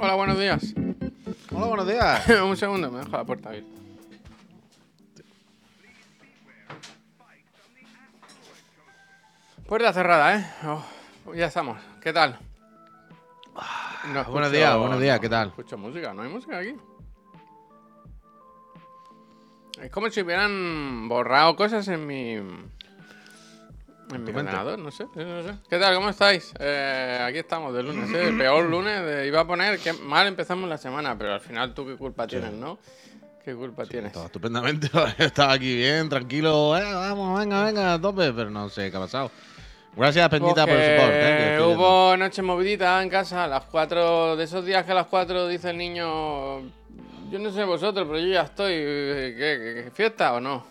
Hola, buenos días. Hola, buenos días. Un segundo, me dejo la puerta abierta. Puerta cerrada, ¿eh? Oh, ya estamos. ¿Qué tal? No buenos días, buenos días, ¿qué tal? No escucho música, no hay música aquí. Es como si hubieran borrado cosas en mi. En mi ordenador, no sé, no sé. ¿Qué tal? ¿Cómo estáis? Eh, aquí estamos de lunes, ¿eh? El peor lunes. de- iba a poner que mal empezamos la semana, pero al final tú qué culpa tienes, ¿no? ¿Qué culpa tienes? Estaba estupendamente. Estaba aquí bien, tranquilo. eh, vamos, venga, venga, a tope. Pero no sé qué ha pasado. Gracias, Peñita, por el support. eh, hubo noche movidita en casa a las 4 de esos días que a las 4 dice el niño, yo no sé vosotros, pero yo ya estoy, ¿qué, qué- qué- fiesta o no?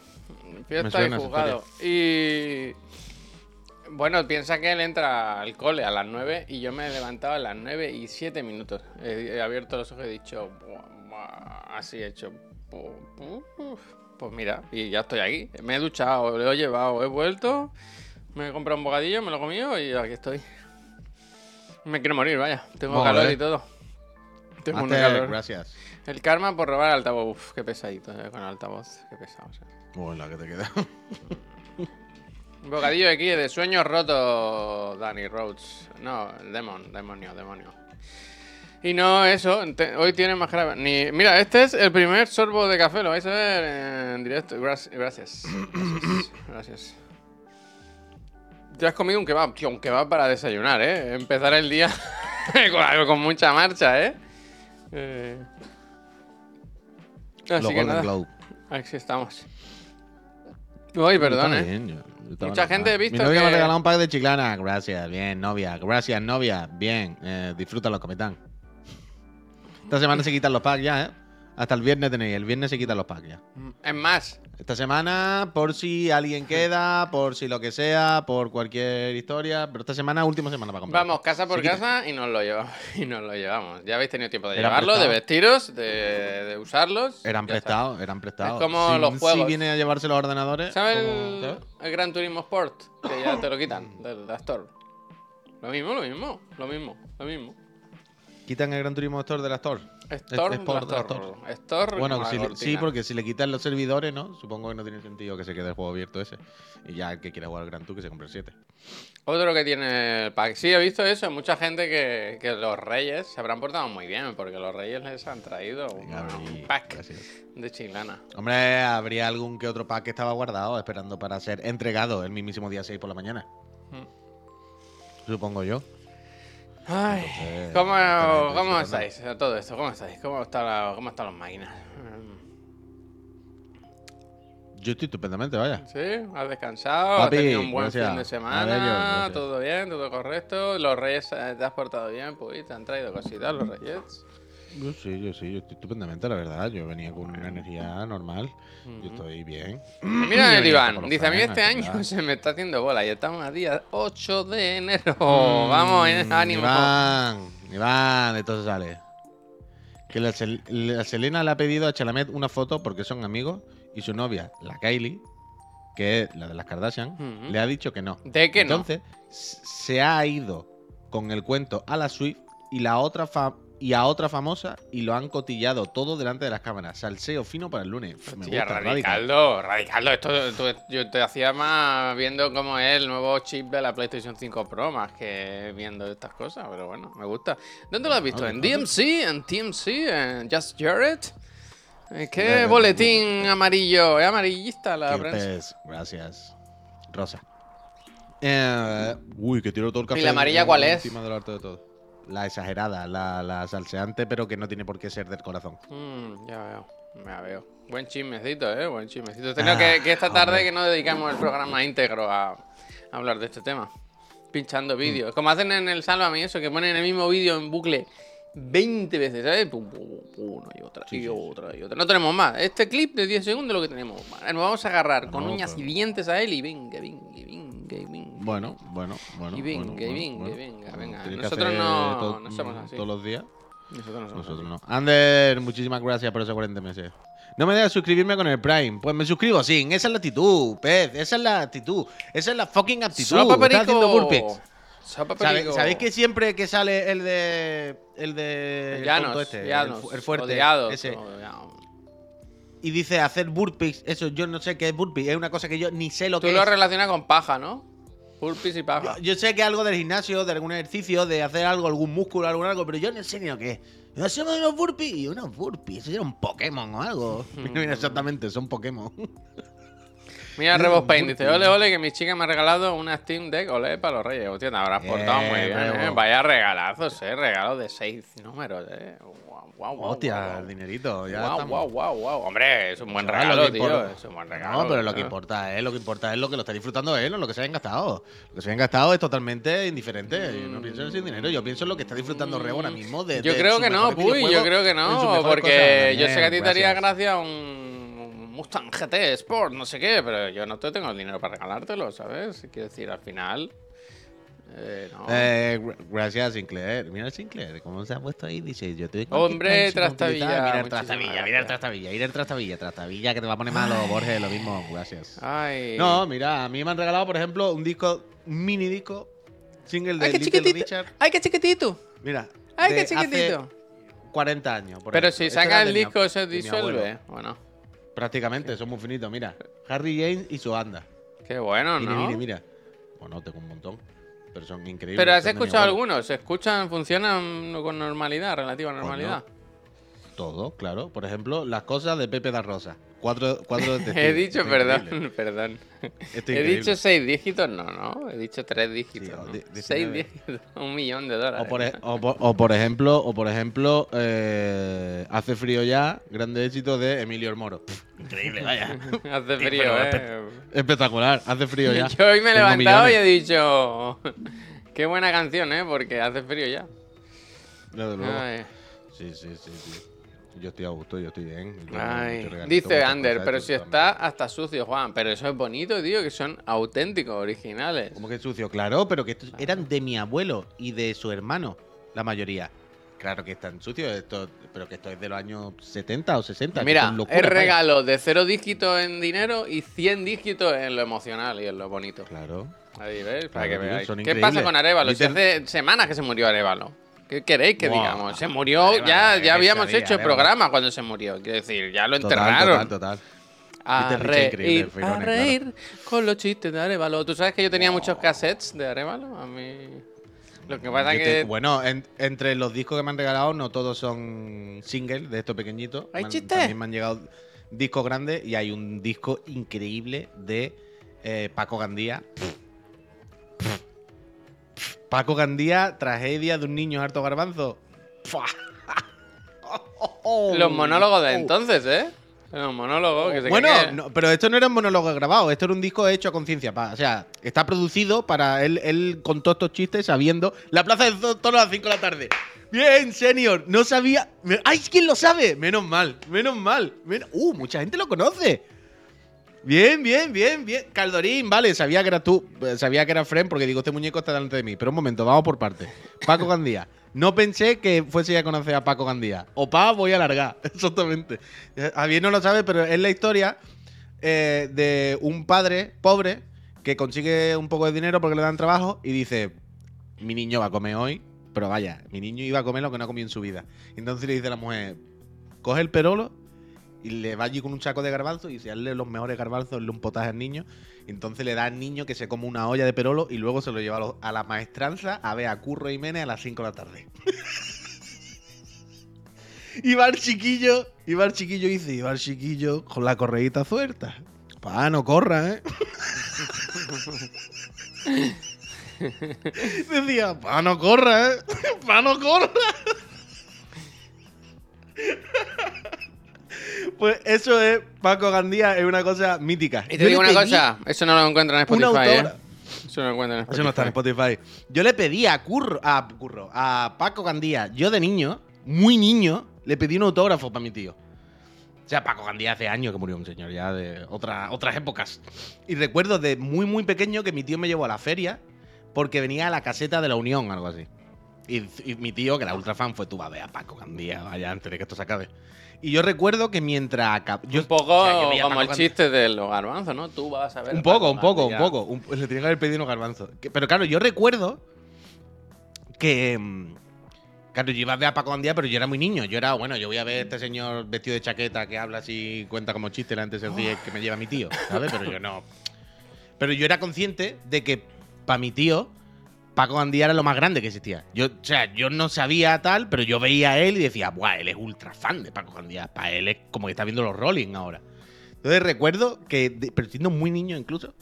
Fiesta y jugado. Y bueno, piensa que él entra al cole a las 9 y yo me he levantado a las 9 y 7 minutos. He, he abierto los ojos y he dicho, así he hecho. Pues mira, y ya estoy aquí. Me he duchado, lo he llevado, he vuelto. Me he comprado un bocadillo, me lo he comido y aquí estoy. Me quiero morir, vaya. Tengo Joder. calor y todo. Tengo un Master, calor. gracias. El karma por robar altavoz. Uf, qué pesadito eh, con altavoz. Qué pesado. o sea. Bueno, que te queda. Bocadillo de aquí de sueños rotos, Danny Rhodes. No, el demon, demonio, demonio. Y no eso, te- hoy tiene más grave. Ni... Mira, este es el primer sorbo de café, lo vais a ver en directo. Gracias. Gracias. Gracias. Te has comido un kebab, tío, un kebab para desayunar, ¿eh? Empezar el día con mucha marcha, ¿eh? eh... Así Los que nada, Globe. aquí estamos. Uy, perdón, ¿eh? bien, Mucha gente he visto Mi novia me que- regalado un pack de chiclana. Gracias, bien, novia. Gracias, novia. Bien, eh, disfrútalo, cometán. Esta semana se quitan los packs ya, ¿eh? Hasta el viernes tenéis. El viernes se quitan los packs ya. Es más, Esta semana, por si alguien queda, por si lo que sea, por cualquier historia. Pero esta semana, última semana para comprar. vamos casa por casa y nos lo llevamos. Y nos lo llevamos. Ya habéis tenido tiempo de Eran llevarlo, de vestiros, de, de usarlos. Eran prestados, eran prestados. Es como si, los Si juegos. viene a llevarse los ordenadores. ¿Sabes el, Gran Turismo Sport? Que ya te lo quitan del de Store. Lo mismo, lo mismo, lo mismo, lo mismo. Quitan el Gran Turismo Store de la Store. Store, es por la Store. Store Bueno, si sí, porque si le quitan los servidores, ¿no? Supongo que no tiene sentido que se quede el juego abierto ese. Y ya el que quiera jugar al Gran Tour, que se compre el 7. Otro que tiene el pack. Sí, he visto eso. Mucha gente que, que los reyes se habrán portado muy bien, porque los reyes les han traído un, Venga, un Bri, pack gracias. de chilana. Hombre, habría algún que otro pack que estaba guardado esperando para ser entregado el mismísimo día 6 por la mañana. Mm. Supongo yo. Ay, Entonces, ¿cómo, cómo estáis? a Todo esto, ¿cómo estáis? ¿Cómo, está la- cómo están las máquinas? Yo estoy estupendamente, vaya. ¿Sí? ¿Has descansado? Papi, ¿Has tenido un buen gracias. fin de semana? ¿Todo bien? ¿Todo correcto? ¿Los reyes eh, te has portado bien? Pues te han traído cositas los reyes. Yo sí, yo sí, yo estoy estupendamente, la verdad. Yo venía con una energía normal. Yo estoy bien. Mira Yo el Iván, dice a mí este ¿verdad? año se me está haciendo bola y estamos a día 8 de enero. Vamos, eh, Mm, ánimo. Iván, Iván, entonces sale. Que la, Sel- la Selena le ha pedido a Chalamet una foto porque son amigos y su novia, la Kylie, que es la de las Kardashian, le ha dicho que no. ¿De que no? Entonces, se ha ido con el cuento a la Swift y la otra fa- y a otra famosa y lo han cotillado todo delante de las cámaras. Salseo fino para el lunes. Me Hostia, gusta. Radicaldo, Radicaldo, esto tú- yo te hacía más viendo cómo es el nuevo chip de la PlayStation 5 Pro más que viendo estas cosas, pero bueno, me gusta. ¿Dónde lo has visto? ¿En DMC? ¿En TMC? ¿En Just Jared? ¿Qué boletín amarillo? ¿Es amarillista la prensa? gracias. Rosa. Eh, uy, que tiro todo el café. ¿Y la amarilla cuál es? Encima del arte de todo. La exagerada, la, la salseante, pero que no tiene por qué ser del corazón. Mm, ya veo, ya veo. Buen chismecito, eh, buen chismecito. Tengo Ah, que, que esta tarde hombre. que no dedicamos el programa íntegro a, a hablar de este tema. Pinchando vídeos. Como hacen en el Sálvame y eso, que ponen el mismo vídeo en bucle 20 veces, ¿sabes? Pum, pum, pum, una y otra, Sí, y sí, otra, y otra. No tenemos más. Este clip de 10 segundos es lo que tenemos. Nos vamos a agarrar con uñas pero- y dientes a él y venga, venga, venga, venga. Bueno, bueno, bueno. Y venga, bueno, y venga, bueno. venga, venga. Nosotros no- no somos así. Todos los días. Nosotros no somos Nosotros así. no. Ander, muchísimas gracias por esos 40 meses. No me dejas suscribirme con el Prime. Pues me suscribo, sí. Esa es la actitud, pez. Esa es la actitud. Esa es la fucking actitud. Sopa Estás haciendo perico. burpees. Sopa ¿Sabe- perico. ¿Sabéis que siempre que sale el de. El de. el Llanos, este, el llanos, fu- el, fuerte. odiados, ese, odiados. y dice hacer burpees, eso yo no sé qué es burpees, es una cosa que yo ni sé lo Tú que lo es. relacionas con paja, ¿no? Burpees y paja. Yo, yo sé que algo del gimnasio, de algún ejercicio, de hacer algo, algún músculo, algún algo, pero yo no sé ni lo que es. ¿No unos burpees? Y unos burpees, eso era un Pokémon o algo. Mira, exactamente, son Pokémon. Mira, Mm, Rebos Paint dice. Ole, ole, que mi chica me ha regalado una Steam Deck. Ole para los reyes. Hostia, te habrás portado muy Bien, bien, ¿eh? Vaya regalazos, ¿eh? Regalos de seis números, ¿eh? Guau, guau, Hostia, el dinerito, ya Guau, estamos. guau, guau, guau. Hombre, es un buen regalo, tío. importa- Es un buen regalo. No, pero lo que importa es lo que importa es lo que lo está disfrutando él, no lo que se hayan gastado. Lo que se hayan gastado es totalmente indiferente. Yo no pienso en ese dinero, yo pienso en lo que está disfrutando Rebo ahora mismo. De, Yo de creo que no, Puy, yo creo que no, porque yo sé que a ti te haría gracia un Mustang GT Sport, no sé qué, pero yo no te tengo el dinero para regalártelo, ¿sabes? Quiero decir, al final... eh, no. Eh, gra- gracias, Sinclair. Mira el Sinclair, cómo se ha puesto ahí. Dice: Yo te Hombre, Trastavilla, Mira el Trastavilla, mira el. Trastavilla, mira el Trastavilla, Trastavilla, que te va a poner malo, Borges, lo mismo, gracias. Ay. No, mira, a mí me han regalado, por ejemplo, un disco, un mini disco, single de ¡Ay, qué Little chiquitito! Richard. ¡Ay, qué chiquitito! Mira, ¡Ay, qué chiquitito! hace 40 años. por Pero ejemplo. si Este saca de el disco, se disuelve. Bueno, Prácticamente, son muy finitos, mira. Harry James y su banda. qué bueno, Mira, ¿no? mira, mira. Bueno, tengo un montón. Pero son increíbles. Pero has escuchado algunos, se escuchan, funcionan con normalidad, relativa normalidad. Todo, claro. Por ejemplo, las cosas de Pepe da Rosa. Cuatro, cuatro He dicho, perdón, increíble. perdón. Esto He increíble. dicho seis dígitos, no, no. He dicho tres dígitos. Seis 19. dígitos, un millón de dólares. O por, e- o por- o por ejemplo, o por ejemplo eh, Hace frío ya, grande éxito de Emilio Moro. Increíble, vaya. Hace frío, eh. Espectacular, hace frío ya. Yo hoy me he Tengo levantado y he dicho. Qué buena canción, eh, porque hace frío ya. Desde luego. Ay, Sí, sí, sí, sí. Yo estoy a gusto, yo estoy bien. Yo tengo ay. mucho regalito, Dice Ander, pero si todas está hasta sucio, Juan. Pero eso es bonito, tío, que son auténticos, originales. Como que sucio, claro, pero que estos eran de mi abuelo y de su hermano, la mayoría. Claro que están sucios, esto, pero que esto es de los años 70 o 60. que Mira, es vaya. regalo de cero dígitos en dinero y 100 dígitos en lo emocional y en lo bonito. Claro. Ahí, ¿ves? Para Claro, que veáis. ¿Qué increíbles. pasa con Arevalo? Si hace semanas que se murió Arevalo. ¿Qué queréis que Buah. digamos? Se murió, Arévalo, ya, eh, ya habíamos sabía, hecho el programa cuando se murió. Quiero decir, ya lo Total, enterraron. Total, total. A reír, a Feirones, claro. reír con los chistes de Arevalo. ¿Tú sabes que yo tenía muchos cassettes de Arevalo? A mí... Lo que pasa te- que... bueno, en- entre los discos que me han regalado, no todos son singles de estos pequeñitos. ¿Hay chistes? También me han llegado discos grandes y hay un disco increíble de eh, Paco Gandía. Paco Gandía, tragedia de un niño harto garbanzo. Los monólogos de entonces, ¿eh? Los monólogos que se Bueno, creen que- no, pero esto no era un monólogo grabado, esto era un disco hecho a conciencia. O sea, está producido para él, él contó estos chistes sabiendo. La plaza de toros a las 5 de la tarde. Bien, senior, no sabía. ¡Ay, quién lo sabe! Menos mal, menos mal. men- ¡Uh, mucha gente lo conoce! Bien, bien, bien, bien. Caldorín, vale, sabía que eras tú, eh, sabía que era Fren porque digo, este muñeco está delante de mí. Pero un momento, vamos por partes. Paco Gandía. No pensé que fuese a conocer a Paco Gandía. Opa, voy a alargar, exactamente. Eh, Javier no lo sabe, pero es la historia eh, de un padre pobre que consigue un poco de dinero porque le dan trabajo y dice, mi niño va a comer hoy, pero vaya, mi niño iba a comer lo que no ha comido en su vida. Entonces le dice a la mujer, coge el perolo y le va allí con un saco de garbanzos y se hazle los mejores garbanzos, hazle un potaje al niño. Entonces le da al niño que se come una olla de perolo y luego se lo lleva a la maestranza a ver a Curro Jiménez a las 5 de la tarde. y va el chiquillo, y va el chiquillo y dice, y va el chiquillo con la correíta suelta. Pa, no corra, ¿eh? Decía, pa, no corra, ¿eh? Pa, no corra. Pues eso es, Paco Gandía, es una cosa mítica. Y Yo te digo le una pedí cosa, eso no lo encuentro en Spotify, ¿eh? Eso no lo encuentro en Spotify. Eso no está en Spotify. Yo le pedí a Curro, a Curro, a Paco Gandía, yo de niño, muy niño, le pedí un autógrafo para mi tío. O sea, Paco Gandía hace años que murió un señor, ya de otra- otras épocas. Y recuerdo de muy, muy pequeño que mi tío me llevó a la feria porque venía a la caseta de la Unión, algo así. Y, y mi tío, que era ultra fan, fue tú va a ver a Paco Gandía, vaya, antes de que esto se acabe. Y yo recuerdo que mientras yo un poco o sea, yo veía a como el chiste de los garbanzos, ¿no? Tú vas a ver. un poco, un poco, un poco. Un- le tenía que haber pedido unos garbanzos. Que- Pero claro, yo recuerdo que. mm, Claro, yo iba a ver a Paco Andía, pero yo era muy niño. Yo era, bueno, yo voy a ver a este señor vestido de chaqueta que habla así, cuenta como chiste delante de ese que me lleva mi tío, ¿sabes? Pero yo no. Pero yo era consciente de que para mi tío, Paco Andía era lo más grande que existía. Yo, o sea, yo no sabía tal, pero yo veía a él y decía, ¡buah! Él es ultra fan de Paco Andía. Para él es como que está viendo los Rolling ahora. Entonces recuerdo que, de- pero siendo muy niño incluso,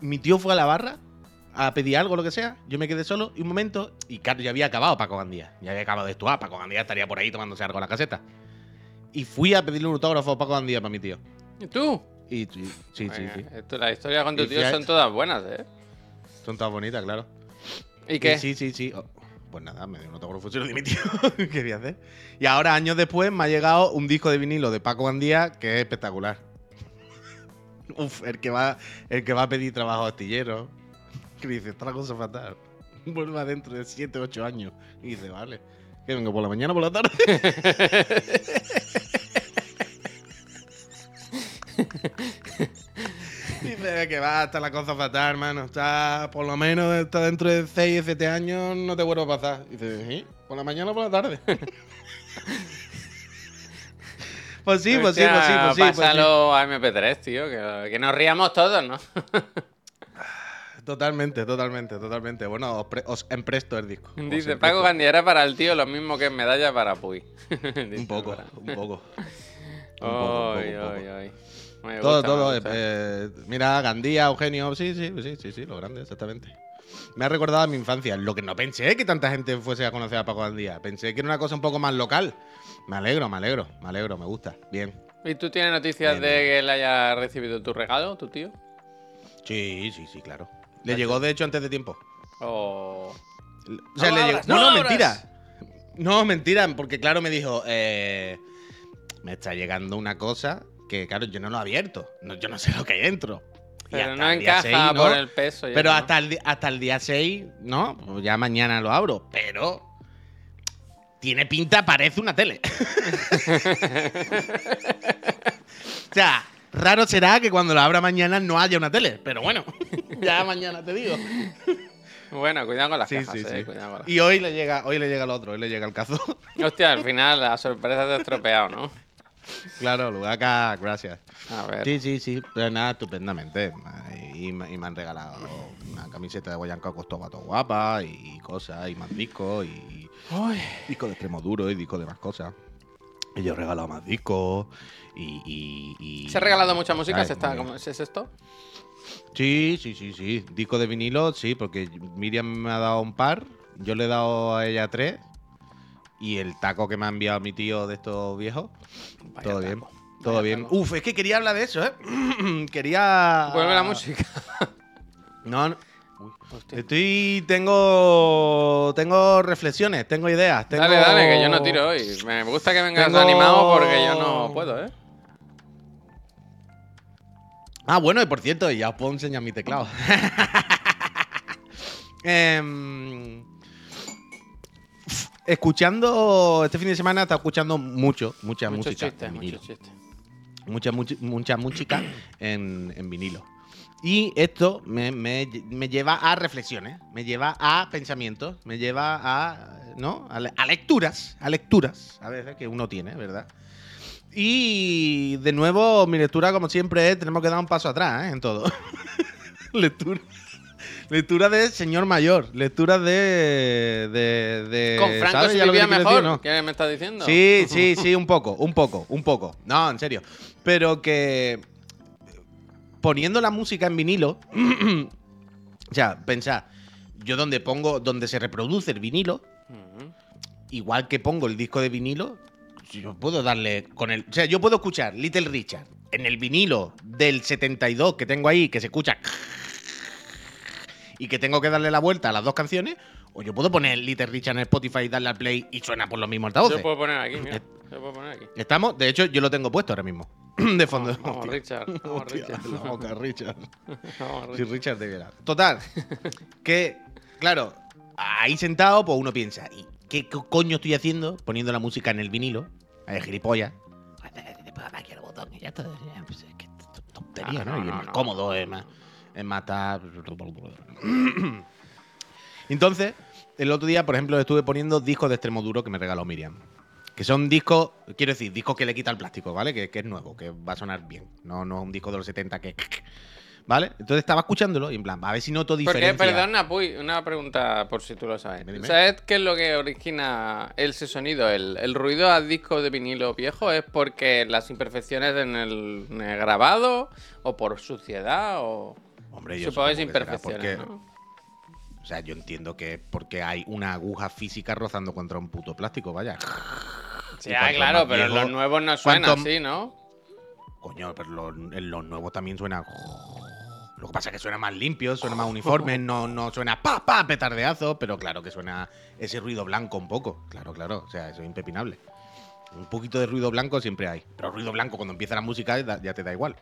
mi tío fue a la barra a pedir algo, lo que sea. Yo me quedé solo y un momento, y claro, ya había acabado Paco Gandía. Ya había acabado de actuar. Paco Gandía estaría por ahí tomándose algo en la caseta. Y fui a pedirle un autógrafo a Paco Gandía para mi tío. ¿Y tú? Y y- sí, sí, Venga, sí. esto- las historias con tu Y tío son todas buenas, ¿eh? Son todas bonitas, claro. ¿Y qué? Y sí, sí, sí. Oh, pues nada, me dio un autógrafo se lo di a mi tío. ¿Qué voy a hacer? Y ahora, años después, me ha llegado un disco de vinilo de Paco Gandía que es espectacular. Uf, el que va, el que va a pedir trabajo astillero. Que dice, está la cosa fatal. Vuelva dentro de 7, 8 años. Y dice, vale. Que vengo por la mañana o por la tarde. Dice que va, está la cosa fatal, hermano. Está, por lo menos, está dentro de 6, 7 años, no te vuelvo a pasar. Dice, ¿sí? ¿Por la mañana o por la tarde? pues sí, pues sí, pues sí, pues sí. pues sí. Pásalo a MP3, tío, que, que nos riamos todos, ¿no? Totalmente, totalmente, totalmente. Bueno, os, os empresto el disco. Dice. Paco Gandiera para el tío lo mismo que medalla para Puy. Un poco, un poco. Un poco, un poco, un poco. ay. Me Todo, gusta, todo. me eh, gusta. eh, mira, Gandía, Eugenio, sí, sí, sí, sí, sí, lo grande, exactamente. Me ha recordado a mi infancia. Lo que no pensé que tanta gente fuese a conocer a Paco Gandía. Pensé que era una cosa un poco más local. Me alegro, me alegro, me alegro, me gusta. Bien. ¿Y tú tienes noticias Bien, de bien. que él haya recibido tu regalo, tu tío? Sí, sí, sí, claro. Le llegó, de hecho, antes de tiempo. O... O sea, No le llegó. abras, No, no mentira. No, mentira, porque claro, me dijo, eh, me está llegando una cosa claro, yo no lo he abierto. No, yo no sé lo que hay dentro. Pero no encaja 6, ¿no? por el peso. ya, Pero ¿no? hasta, el, hasta el día 6, ¿no? Pues ya mañana lo abro. Pero tiene pinta, parece una tele. o sea, raro será que cuando lo abra mañana no haya una tele. Pero bueno, ya mañana te digo. Bueno, cuidado con las Sí, cajas, sí, eh, sí. cuidado con las- Y hoy le llega, hoy le llega el otro, hoy le llega el cazo. Hostia, al final la sorpresa te ha estropeado, ¿no? Claro, Lugaca, gracias. A ver. Sí, sí, sí, pero nada, estupendamente. Y, me- y me han regalado una camiseta de Guayanca costó gato guapa y cosas, y más discos, y Uy, discos de extremo duro y discos de más cosas. Y yo he regalado más discos y... ¿Se ha regalado mucha música? ¿Se está, muy bien. ¿cómo- ¿Es esto? Sí, sí, sí, sí. Disco de vinilo, sí, porque Miriam me ha dado un par, yo le he dado a ella tres. Y el taco que me ha enviado mi tío de estos viejos, Vaya todo bien. Todo vaya bien. taco. Uf, es que quería hablar de eso, ¿eh? quería. Vuelve la música. No, no. Uy. Estoy. Tengo. Tengo reflexiones, tengo ideas. Tengo... Dale, dale, que yo no tiro hoy. Me gusta que vengas Tengo- animado porque yo no puedo, ¿eh? Ah, bueno, y por cierto, ya os puedo enseñar mi teclado. Em, escuchando. Este fin de semana estado escuchando mucho, mucha Muchos música. chistes, en vinilo. chistes. mucha, mucha, mucha música en, en vinilo. Y esto me, me- me lleva a reflexiones, me lleva a pensamientos, me lleva a, ¿no? a lecturas, a lecturas, a veces que uno tiene, ¿verdad? Y de nuevo, mi lectura, como siempre, es, tenemos que dar un paso atrás ¿eh? en todo. lectura. Lectura de señor mayor, lectura de. de, de Con Franco ¿sabes se vivía mejor. decir, no? ¿Qué me estás diciendo? Sí, sí, sí, un poco, un poco, un poco. No, en serio. Pero que poniendo la música en vinilo, o sea, pensad, yo donde pongo, donde se reproduce el vinilo, igual que pongo el disco de vinilo, yo puedo darle con el, o sea, yo puedo escuchar Little Richard en el vinilo del 72 que tengo ahí, que se escucha y que tengo que darle la vuelta a las dos canciones, o yo puedo poner Little Richard en Spotify y darle al play y suena por los mismos altavoces. Yo puedo poner aquí, mira. Yo puedo poner aquí. Estamos, de hecho, yo lo tengo puesto ahora mismo. De fondo. Vamos, Hostia. Richard. Vamos, Hostia, Richard. la boca, Richard. Vamos, Si Richard. Richard debiera. Total. que, claro, ahí sentado, pues uno piensa, ¿y qué co- coño estoy haciendo poniendo la música en el vinilo? Hay gilipollas. Después aquí el botón y ya está. Ya, pues, es que t- tontería, Ah, ¿no? no, Y es no, más no. cómodo, es más, es más tal. Entonces, el otro día, por ejemplo, estuve poniendo discos de extremo duro que me regaló Miriam. Que son discos, quiero decir, discos que le quita el plástico, ¿vale? Que, que es nuevo, que va a sonar bien. No, no es un disco de los 70 que. ¿Vale? Entonces estaba escuchándolo y en plan, a ver si noto Porque, diferencia. perdona, Puy, una pregunta por si tú lo sabes. Dime. ¿Sabes qué es lo que origina ese sonido? El, el ruido a disco de vinilo viejo es porque las imperfecciones en el, en el grabado o por suciedad o... Hombre, yo Supongo es supongo que será imperfecciones, porque- ¿no? O sea, yo entiendo que es porque hay una aguja física rozando contra un puto plástico, vaya. Sí, ah, claro, pero viejo- los nuevos no suenan cuanto- así, ¿no? Coño, pero los, en los nuevos también suena. Lo que pasa es que suena más limpio, suena más uniforme, no, no suena pa, pa, petardeazo, pero claro que suena ese ruido blanco un poco. Claro, claro, o sea, eso es impepinable. Un poquito de ruido blanco siempre hay. Pero ruido blanco cuando empieza la música ya te da igual.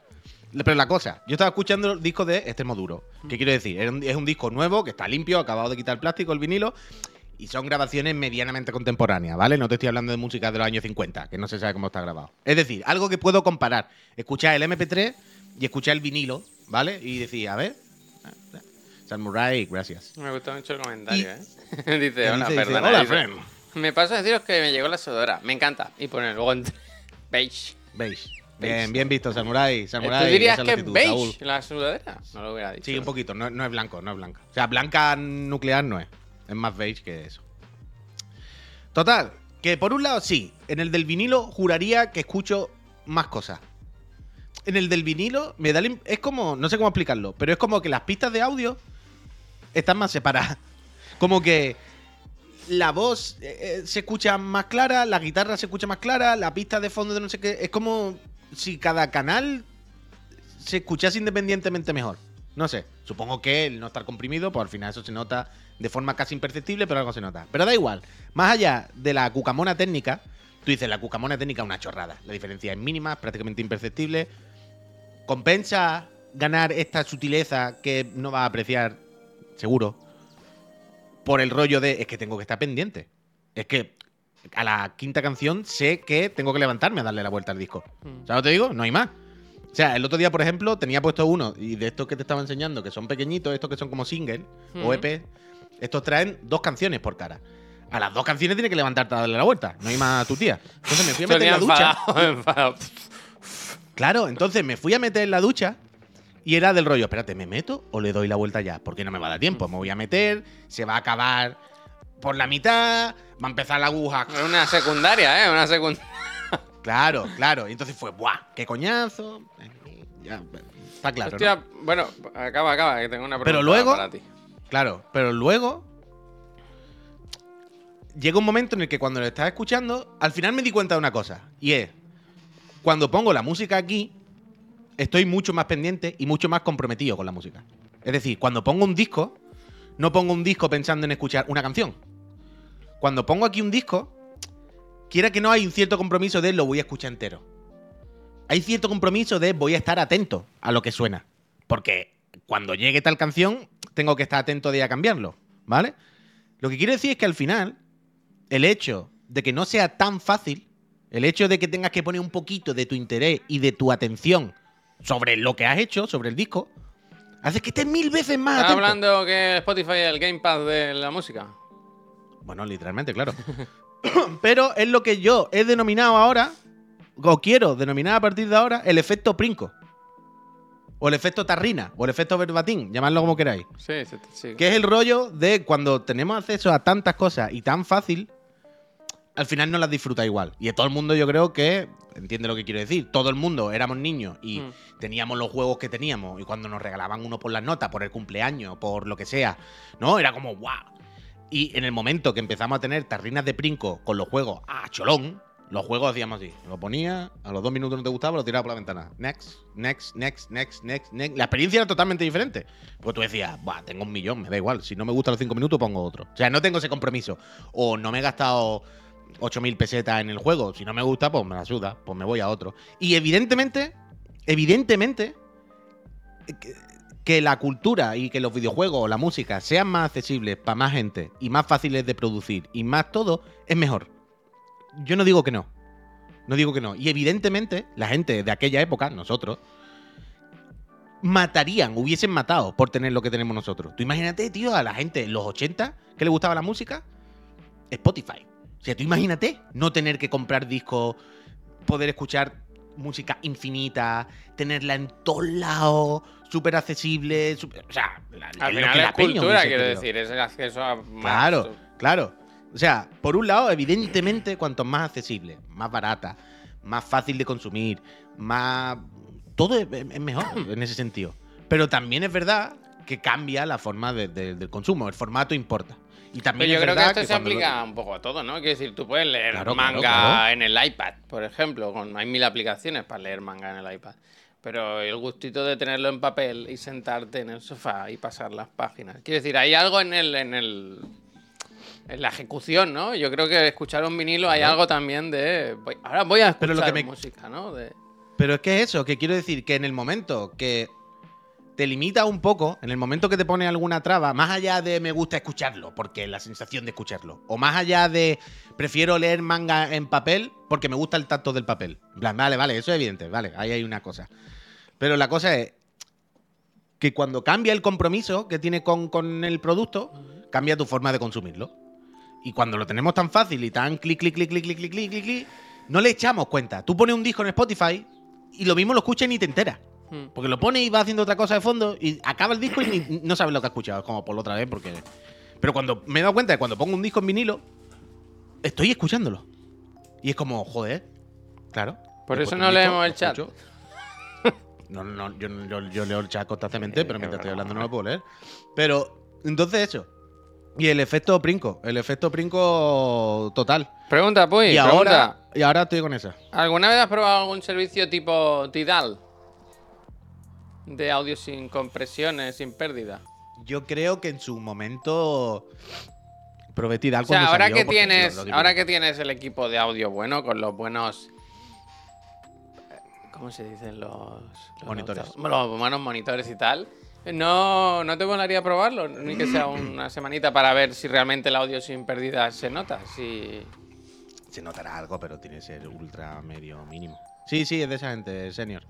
Pero la cosa, yo estaba escuchando el disco de Extremo Duro. ¿Qué quiero decir? Es un, es un disco nuevo que está limpio, acabado de quitar el plástico, el vinilo. Y son grabaciones medianamente contemporáneas, ¿vale? No te estoy hablando de música de los años 50, que no se sabe cómo está grabado. Es decir, algo que puedo comparar. Escuchar el MP3 y escuchar el vinilo, ¿vale? Y decir, a ver. Samurai, gracias. Me gustó mucho el comentario, Y- ¿eh? dice, ¿Qué hola, dice? "Hola, friend". Me paso a deciros que me llegó la sudora. Me encanta. Y pone luego entre... Beige. Beige. Beige. Bien, bien visto, Samurai. Samurai ¿Tú dirías que es beige Saúl. la sudadera? No lo hubiera dicho. Sí, un poquito. No, no es blanco, no es blanca. O sea, blanca nuclear no es. Es más beige que eso. Total, que por un lado sí. En el del vinilo juraría que escucho más cosas. En el del vinilo me da es como, no sé cómo explicarlo, pero es como que las pistas de audio están más separadas. Como que la voz eh, eh, se escucha más clara, la guitarra se escucha más clara, la pista de fondo de no sé qué. Es como si cada canal se escuchase independientemente mejor. No sé. Supongo que el no estar comprimido, pues al final eso se nota de forma casi imperceptible, pero algo se nota. Pero da igual. Más allá de la cucamona técnica, tú dices la cucamona técnica es una chorrada. La diferencia es mínima, es prácticamente imperceptible. Compensa ganar esta sutileza que no vas a apreciar, seguro, por el rollo de es que tengo que estar pendiente. Es que a la quinta canción sé que tengo que levantarme a darle la vuelta al disco. Mm. ¿Sabes lo que te digo? No hay más. O sea, el otro día, por ejemplo, tenía puesto uno, y de estos que te estaba enseñando, que son pequeñitos, estos que son como single o Ujú. EP, estos traen dos canciones por cara. A las dos canciones tienes que levantarte a darle la vuelta. No hay más a tu tía. Entonces me fui a meter en la ducha. enfadado. Claro, entonces me fui a meter en la ducha y era del rollo, espérate, ¿me meto o le doy la vuelta ya? Porque no me va a dar tiempo. Me voy a meter, se va a acabar por la mitad, va a empezar la aguja. Es una secundaria, ¿eh? Una secundaria. Claro, claro. Y entonces fue, ¡buah! ¡Qué coñazo! Ya, está claro. ¿no? Hostia, bueno, acaba, acaba, que tengo una pregunta Pero luego- para ti. Claro, pero luego llega un momento en el que cuando lo estás escuchando, al final me di cuenta de una cosa, y es, cuando pongo la música aquí, estoy mucho más pendiente y mucho más comprometido con la música. Es decir, cuando pongo un disco, no pongo un disco pensando en escuchar una canción. Cuando pongo aquí un disco, quiera que no hay un cierto compromiso de lo voy a escuchar entero. Hay cierto compromiso de voy a estar atento a lo que suena. Porque cuando llegue tal canción, tengo que estar atento de a cambiarlo. ¿Vale? Lo que quiero decir es que al final, el hecho de que no sea tan fácil, el hecho de que tengas que poner un poquito de tu interés y de tu atención sobre lo que has hecho, sobre el disco, hace que estés mil veces más ¿Estás hablando que Spotify es el gamepad de la música? Bueno, literalmente, claro. Pero es lo que yo he denominado ahora, o quiero denominar a partir de ahora, el efecto Princo. O el efecto Tarrina, o el efecto Verbatim, llamadlo como queráis. Sí, sí, sí. Que es el rollo de cuando tenemos acceso a tantas cosas y tan fácil, al final no las disfruta igual. Y todo el mundo yo creo que entiende lo que quiero decir. Todo el mundo éramos niños y Mm. teníamos los juegos que teníamos y cuando nos regalaban uno por las notas, por el cumpleaños, por lo que sea, ¿no? Era como, ¡guau! Y en el momento que empezamos a tener tarrinas de princo con los juegos a cholón, los juegos hacíamos así. Lo ponía, a los dos minutos no te gustaba, lo tiraba por la ventana. Next, next, next, next, next, next. La experiencia era totalmente diferente. Porque tú decías, Buah, tengo un millón, me da igual. Si no me gustan los cinco minutos, pongo otro. O sea, no tengo ese compromiso. O no me he gastado 8.000 pesetas en el juego. Si no me gusta, pues me la suda, pues me voy a otro. Y evidentemente, evidentemente, que, la cultura y que los videojuegos o la música sean más accesibles para más gente y más fáciles de producir y más todo, es mejor. Yo no digo que no. No digo que no. Y evidentemente, la gente de aquella época, nosotros, matarían, hubiesen matado por tener lo que tenemos nosotros. Tú imagínate, tío, a la gente en los 80 que le gustaba la música, Spotify. O sea, tú imagínate no tener que comprar discos, poder escuchar música infinita, tenerla en todos lados, súper accesible. o sea, la, Al final es la cultura, quiero decir, es el acceso a más. Claro, claro. O sea, por un lado, evidentemente, cuanto más accesible, más barata, más fácil de consumir, más. Todo es, es mejor en ese sentido. Pero también es verdad que cambia la forma de- de- del consumo. El formato importa. Y también Pero yo creo que esto se lo- aplica un poco a todo, ¿no? Quiero decir, tú puedes leer Claro, manga claro, claro. en el iPad, por ejemplo. Con, hay mil aplicaciones para leer manga en el iPad. Pero el gustito de tenerlo en papel y sentarte en el sofá y pasar las páginas. Quiero decir, hay algo en el, en el en la ejecución, ¿no? Yo creo que escuchar un vinilo hay algo también de voy- ahora voy a escuchar Pero lo que me- música, ¿no? De, Pero es que es eso, que quiero decir que en el momento que te limita un poco, en el momento que te pone alguna traba, más allá de me gusta escucharlo, porque la sensación de escucharlo, o más allá de prefiero leer manga en papel porque me gusta el tacto del papel. En plan, vale, vale, eso es evidente, vale, ahí hay una cosa. Pero la cosa es que cuando cambia el compromiso que tiene con, con el producto, cambia tu forma de consumirlo. Y cuando lo tenemos tan fácil y tan clic, clic, clic, clic, clic, clic, clic, clic, no le echamos cuenta. Tú pones un disco en Spotify y lo mismo lo escuchas y ni te enteras. Hmm. Porque lo pones y va haciendo otra cosa de fondo y acaba el disco y ni- no sabes lo que has escuchado. Es como por otra vez, porque. Pero cuando me he dado cuenta de cuando pongo un disco en vinilo, estoy escuchándolo. Y es como, joder, claro. Por eso no leemos el chat. escucho. No, no, yo, yo, yo leo el chat constantemente, pero mientras estoy hablando no lo puedo leer. Pero, entonces eso. Y el efecto Princo. El efecto Princo total. Pregunta, pues. y, pregunta. ahora, y ahora estoy con esa. ¿Alguna vez has probado algún servicio tipo Tidal? De audio sin compresiones, sin pérdida. Yo creo que en su momento probé Tidal O sea, ahora salió, que tienes, ahora que tienes el equipo de audio bueno, con los buenos. ¿Cómo se dicen los, los Monitores. Los buenos monitores y tal. No, no te molaría probarlo, ni que sea una semanita para ver si realmente el audio sin pérdida se nota. Si... Se notará algo, pero tiene que ser ultra medio mínimo. Sí, sí, es de esa gente, senior.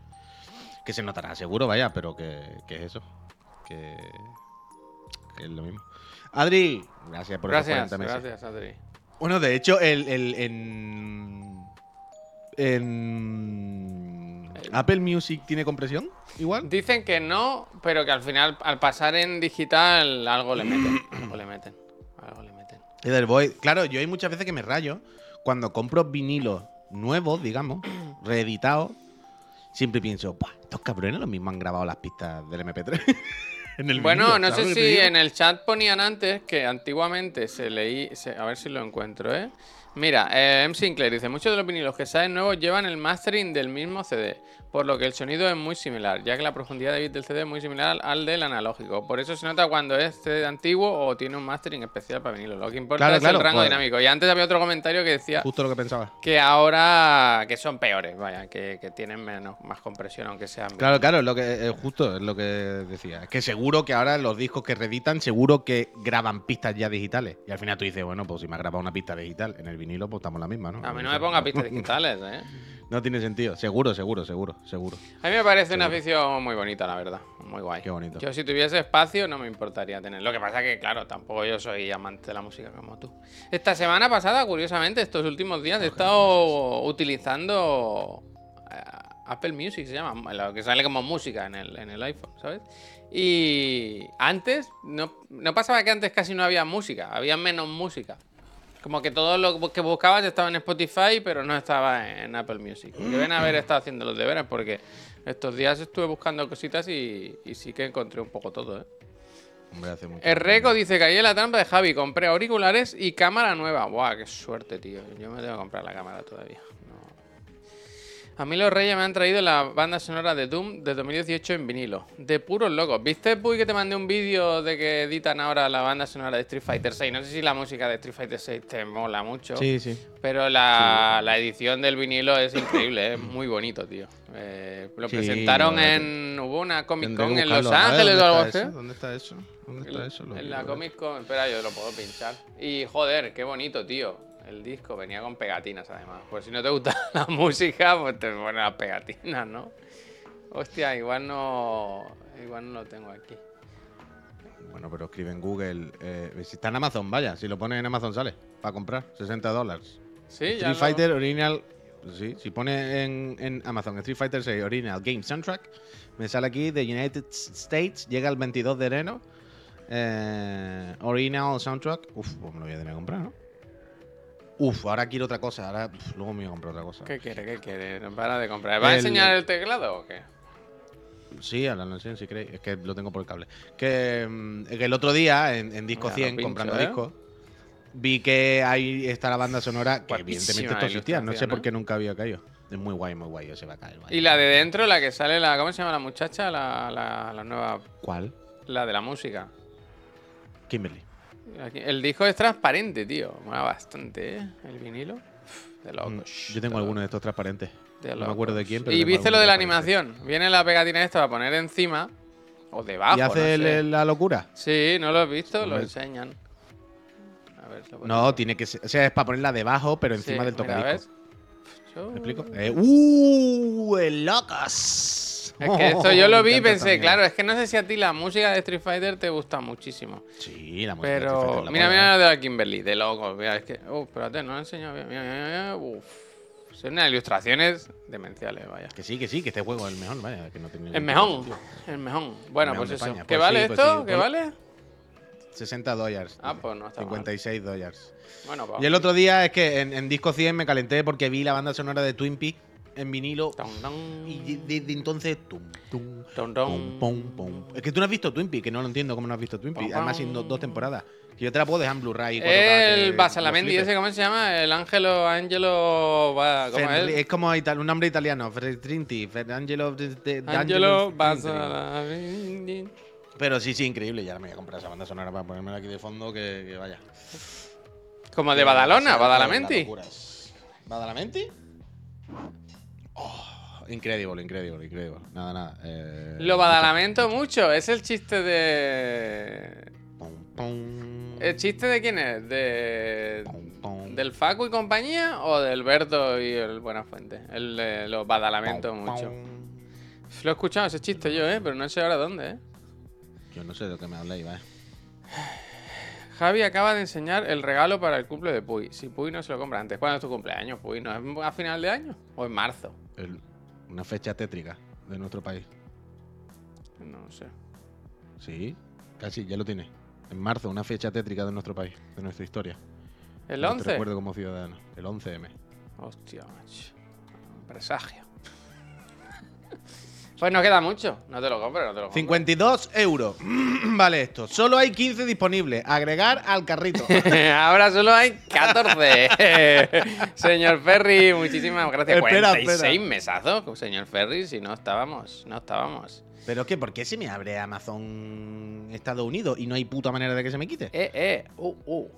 Que se notará seguro, vaya, pero que, que es eso. Que, que es lo mismo. Adri, gracias por esos Gracias, 40 meses. gracias, Adri. Bueno, de hecho, el, el- en, en Apple Music tiene compresión, igual. Dicen que no, pero que al final, al pasar en digital, algo le meten. Algo le meten. Algo le meten. Claro, yo hay muchas veces que me rayo cuando compro vinilos nuevos, digamos, reeditados. Siempre pienso, "Buah, estos cabrones lo mismo han grabado las pistas del MP3. en el Bueno, vinilo", no ¿sabes sé si en el chat ponían antes que antiguamente se leí. se- a ver si lo encuentro, ¿eh? Mira, eh, M. Sinclair dice: Muchos de los vinilos que salen nuevos llevan el mastering del mismo CD, por lo que el sonido es muy similar, ya que la profundidad de bit del CD es muy similar al del analógico. Por eso se nota cuando es CD antiguo o tiene un mastering especial para vinilo. Lo que importa Claro, es claro, el rango pues- dinámico. Y antes había otro comentario que decía Justo lo que pensaba. que ahora que son peores, vaya, que, que tienen menos, más compresión, aunque sean. Claro, claro, es lo que, eh, justo es lo que decía. Es que seguro que ahora los discos que reeditan, seguro que graban pistas ya digitales. Y al final tú dices, bueno, pues si me ha grabado una pista digital en el vinilo, pues estamos la misma, ¿no? A mí no me ponga pistas digitales, ¿eh? No tiene sentido. Seguro, seguro, seguro, seguro. A mí me parece una afición muy bonita, la verdad. Muy guay. Qué bonito. Yo si tuviese espacio no me importaría tener. Lo que pasa que, claro, tampoco yo soy amante de la música como tú. Esta semana pasada, curiosamente, estos últimos días he estado utilizando eh, Apple Music, se llama, lo que sale como música en el, en el iPhone, ¿sabes? Y antes, no, no pasaba que antes casi no había música, había menos música. Como que todo lo que buscabas estaba en Spotify, pero no estaba en Apple Music. Deben haber estado haciendo los deberes porque estos días estuve buscando cositas y, y sí que encontré un poco todo. ¿eh? Hombre, hace mucho. El Reco dice que ahí en la trampa de Javi compré auriculares y cámara nueva. Buah, qué suerte, tío. Yo me tengo que comprar la cámara todavía. A mí los Reyes me han traído la banda sonora de Doom de 2018 en vinilo. De puros locos. ¿Viste, Puy, que te mandé un vídeo de que editan ahora la banda sonora de Street Fighter 6? No sé si la música de Street Fighter 6 te mola mucho. Sí, sí. Pero la, la edición del vinilo es increíble, es muy bonito, tío. Eh, lo Sí, presentaron en. Hubo una Comic Con en Los Ángeles o algo ¿dónde así. ¿Dónde está eso? ¿Dónde está eso? En la. Comic Con, espera, yo lo puedo pinchar. Y joder, qué bonito, tío. El disco venía con pegatinas además. Pues si no te gusta la música, pues te ponen las pegatinas, ¿no? Hostia, igual no. Igual no lo tengo aquí. Bueno, pero escribe en Google. eh, si está en Amazon, vaya. Si lo pones en Amazon sale. Para comprar. 60 dólares. Sí, ya. Street Fighter Original. Sí, si pone en, en Amazon Street Fighter 6 Original Game Soundtrack, me sale aquí de United States, llega el 22 de enero. Eh, original Soundtrack. Uf, pues me lo voy a tener que comprar, ¿no? Uf, ahora quiero otra cosa. Ahora, uf, luego me voy a comprar otra cosa. ¿Qué quiere? ¿Qué quiere? No para de comprar. ¿Va a enseñar el teclado o qué? Sí, ahora lo enseño si queréis. Es que lo tengo por el cable. Que, mm, que el otro día, en, en Disco Mira, lo 100, pincho, comprando ¿eh? discos, vi que ahí está la banda sonora. Que evidentemente esto existía. No sé por qué nunca había caído. Es muy guay, muy guay. Se va a caer. vaya. Y la de dentro, la que sale, la ¿cómo se llama la muchacha? La, la, la nueva. ¿Cuál? La de la música. Kimberly. El disco es transparente, tío. Mola bastante, ¿eh? El vinilo. De Mm, locos. Yo tengo de algunos de estos transparentes. De No me acuerdo de locos. quién, pero. Y viste lo de la animación. Viene la pegatina esta para poner encima o debajo. ¿Y hace no sé. la locura? Sí, no lo he visto, lo enseñan. A ver, lo No, tiene que ser. O sea, es para ponerla debajo, pero Sí, encima del. Yo- ¿Me explico? Eh, ¡Uh! ¡El Es que esto yo lo vi y pensé, también. claro, es que no sé si a ti la música de Street Fighter te gusta muchísimo. Sí, la música de Street Fighter Pero la mira, mira lo de la Kimberly, de loco. Mira, es que. Uh, espérate, no lo he enseñado bien. Mira, mira, mira, Uf. Son unas ilustraciones demenciales, vaya. Que sí, que sí, que este juego es el mejor, vaya. Que no tiene El mejor. El mejor. Bueno, El mejor pues eso. ¿Qué Pues vale pues esto? sí. ¿Qué Pues- vale? 60 dólares. Ah, pues no está mal. 56 dólares. Bueno, pues. Y el otro día es que en, en Disco 100 me calenté porque vi la banda sonora de Twin Peaks en vinilo. Y de- desde entonces. Tum, tum, ton, pum, pum. Es que tú no has visto Twin Peaks, que no lo entiendo cómo no has visto Twin Peaks. Además, siendo dos temporadas. Que yo te la puedo dejar en Blu-ray. 4K, que El Basalamendi, ese, ¿cómo se llama? El Ángelo. Angelo. va- ¿Cómo es? es como un nombre italiano, Fertrinti, Angelo, Angelo Basalamendi. Pero sí, sí, increíble. Ya me voy a comprar esa banda sonora para ponérmela aquí de fondo, que, que vaya. Como de Badalona, Badalamenti. ¿Badalamenti? Oh, increíble, increíble, increíble. Nada, nada. eh, Lo badalamento mucho. Es el chiste de. pum, pum, ¿El chiste de quién es? ¿De. pum, ¿Del Facu y compañía o del Berto y el Buenafuente? El de los badalamento mucho. Lo he escuchado ese chiste yo, ¿eh? Pero no sé ahora dónde, ¿eh? Yo no sé de lo que me habláis, ¿vale? Javi acaba de enseñar el regalo para el cumple de Puy. Si Puy no se lo compra antes. ¿Cuándo es tu cumpleaños, Puy? ¿No es a final de año? ¿O en marzo? El- una fecha tétrica de nuestro país. No sé. Sí, casi, ya lo tiene. En marzo, una fecha tétrica de nuestro país, de nuestra historia. ¿El No te 11? recuerdo como ciudadano. El 11M. Hostia, macho. Un presagio. Pues no queda mucho. No te lo compro, no te lo compro. 52 euros. vale esto. Solo hay 15 disponibles. Agregar al carrito. Ahora solo hay 14. señor Ferry, muchísimas gracias. Espera, 46 espera. mesazos, señor Ferry, si no estábamos, no estábamos. Pero qué, ¿por qué se me abre Amazon Estados Unidos y no hay puta manera de que se me quite? Eh, eh, uh, uh.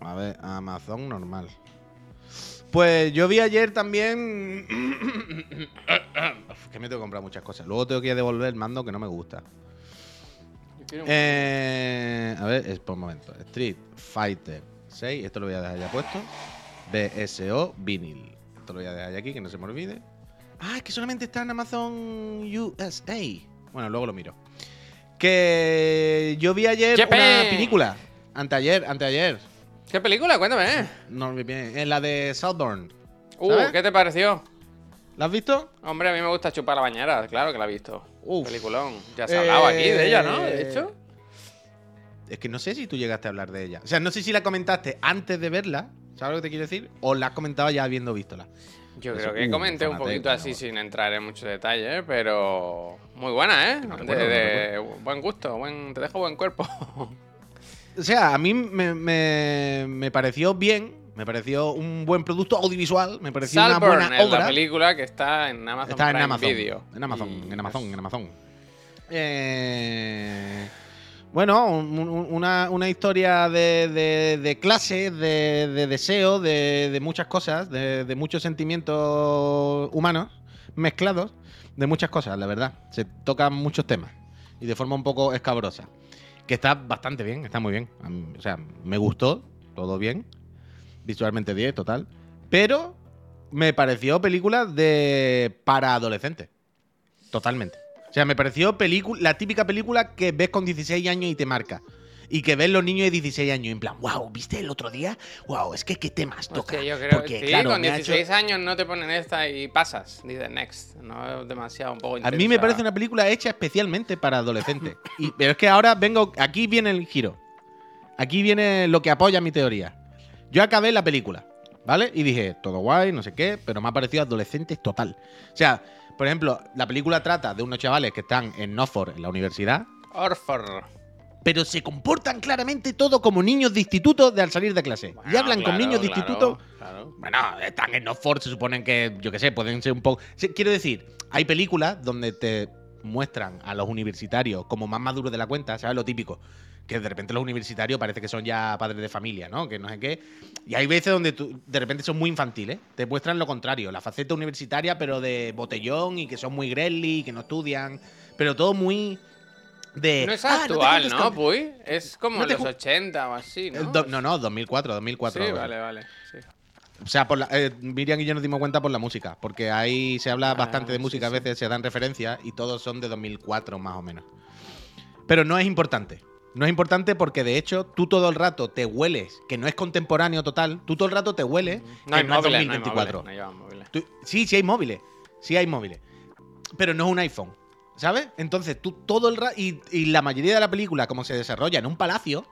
A ver, Amazon normal. Pues yo vi ayer también. Uf, que me tengo que comprar muchas cosas. Luego tengo que devolver el mando que no me gusta. Eh, a ver, es por un momento. Street Fighter 6. Esto lo voy a dejar ya puesto. BSO Vinyl. Esto lo voy a dejar ya aquí, que no se me olvide. Ah, es que solamente está en Amazon USA. Bueno, luego lo miro. Que yo vi ayer ¡Yepe! una película. Anteayer, anteayer. ¿Qué película? Cuéntame. No, bien, en la de Southbourne. Uh, ¿Sabes? ¿qué te pareció? ¿La has visto? Hombre, a mí me gusta chupar la bañera, claro que la he visto. Uf. Peliculón. Ya se ha hablado aquí de ella, ¿no? De Eh, hecho. Es que no sé si tú llegaste a hablar de ella. O sea, no sé si la comentaste antes de verla. ¿Sabes lo que te quiero decir? O la has comentado ya habiendo vistola. Yo eso, creo que uh, comenté un poquito así sin entrar en mucho detalle, ¿eh? pero muy buena, ¿eh? No De, recuerdo, no de buen gusto, buen, te dejo buen cuerpo. O sea, a mí me, me- me pareció bien. Me pareció un buen producto audiovisual. Me pareció una buena es obra. la película que está en Amazon Está en Amazon. Video. En Amazon, Y en Amazon, en Amazon. Eh, bueno, un- un- una, una historia de, de, de clase, de, de deseo, de, de muchas cosas, de, de muchos sentimientos humanos mezclados, de muchas cosas, la verdad. Se tocan muchos temas y de forma un poco escabrosa. Que está bastante bien, está muy bien. O sea, me gustó, todo bien. Visualmente 10, total. Pero me pareció película de para adolescentes. Totalmente. O sea, me pareció pelicu- la típica película que ves con 16 años y te marca. Y que ven los niños de 16 años, en plan, wow, ¿viste el otro día? Wow, es que qué temas toca. Hostia, yo creo Porque, sí, claro, con me ha hecho- 16 años no te ponen esta y pasas. Dices next. No es demasiado un poco A mí me parece una película hecha especialmente para adolescentes. Y, pero es que ahora vengo. Aquí viene el giro. Aquí viene lo que apoya mi teoría. Yo acabé la película, ¿vale? Y dije, todo guay, no sé qué, pero me ha parecido adolescentes total. O sea, por ejemplo, la película trata de unos chavales que están en Norfolk, en la universidad, Orfor. Pero se comportan claramente todo como niños de instituto de al salir de clase. y Bueno, hablan con claro, niños de claro, instituto claro. bueno, están en Oxford, se suponen que, yo qué sé, pueden ser un poco. Quiero decir, hay películas donde te muestran a los universitarios como más maduros de la cuenta, ¿sabes? Lo típico. Que de repente los universitarios parece que son ya padres de familia, ¿no? Que no sé qué. Y hay veces donde tú, de repente son muy infantiles. Te muestran lo contrario, la faceta universitaria, pero de botellón y que son muy grelly, que no estudian. Pero todo muy. De. No es "Ah, actual, ¿no, con-". Puy? Es como No los ju- 80 o así, ¿no? Do- no, no, 2004, 2004. Sí, vale, vale. sí. O sea, por la- eh, Miriam y yo nos dimos cuenta por la música, porque ahí se habla Ah, bastante de música, sí. a veces se dan referencias y todos son de 2004 más o menos. Pero no es importante. No es importante porque de hecho tú todo el rato te hueles, que no es contemporáneo total, tú todo el rato te hueles No hay no es móviles, no hay 2024. móviles, no llevan móviles. Tú- sí, sí hay móviles. Sí hay móviles. Pero no es un iPhone. ¿Sabes? Entonces tú todo el rato. Y, y la mayoría de la película, como se desarrolla en un palacio,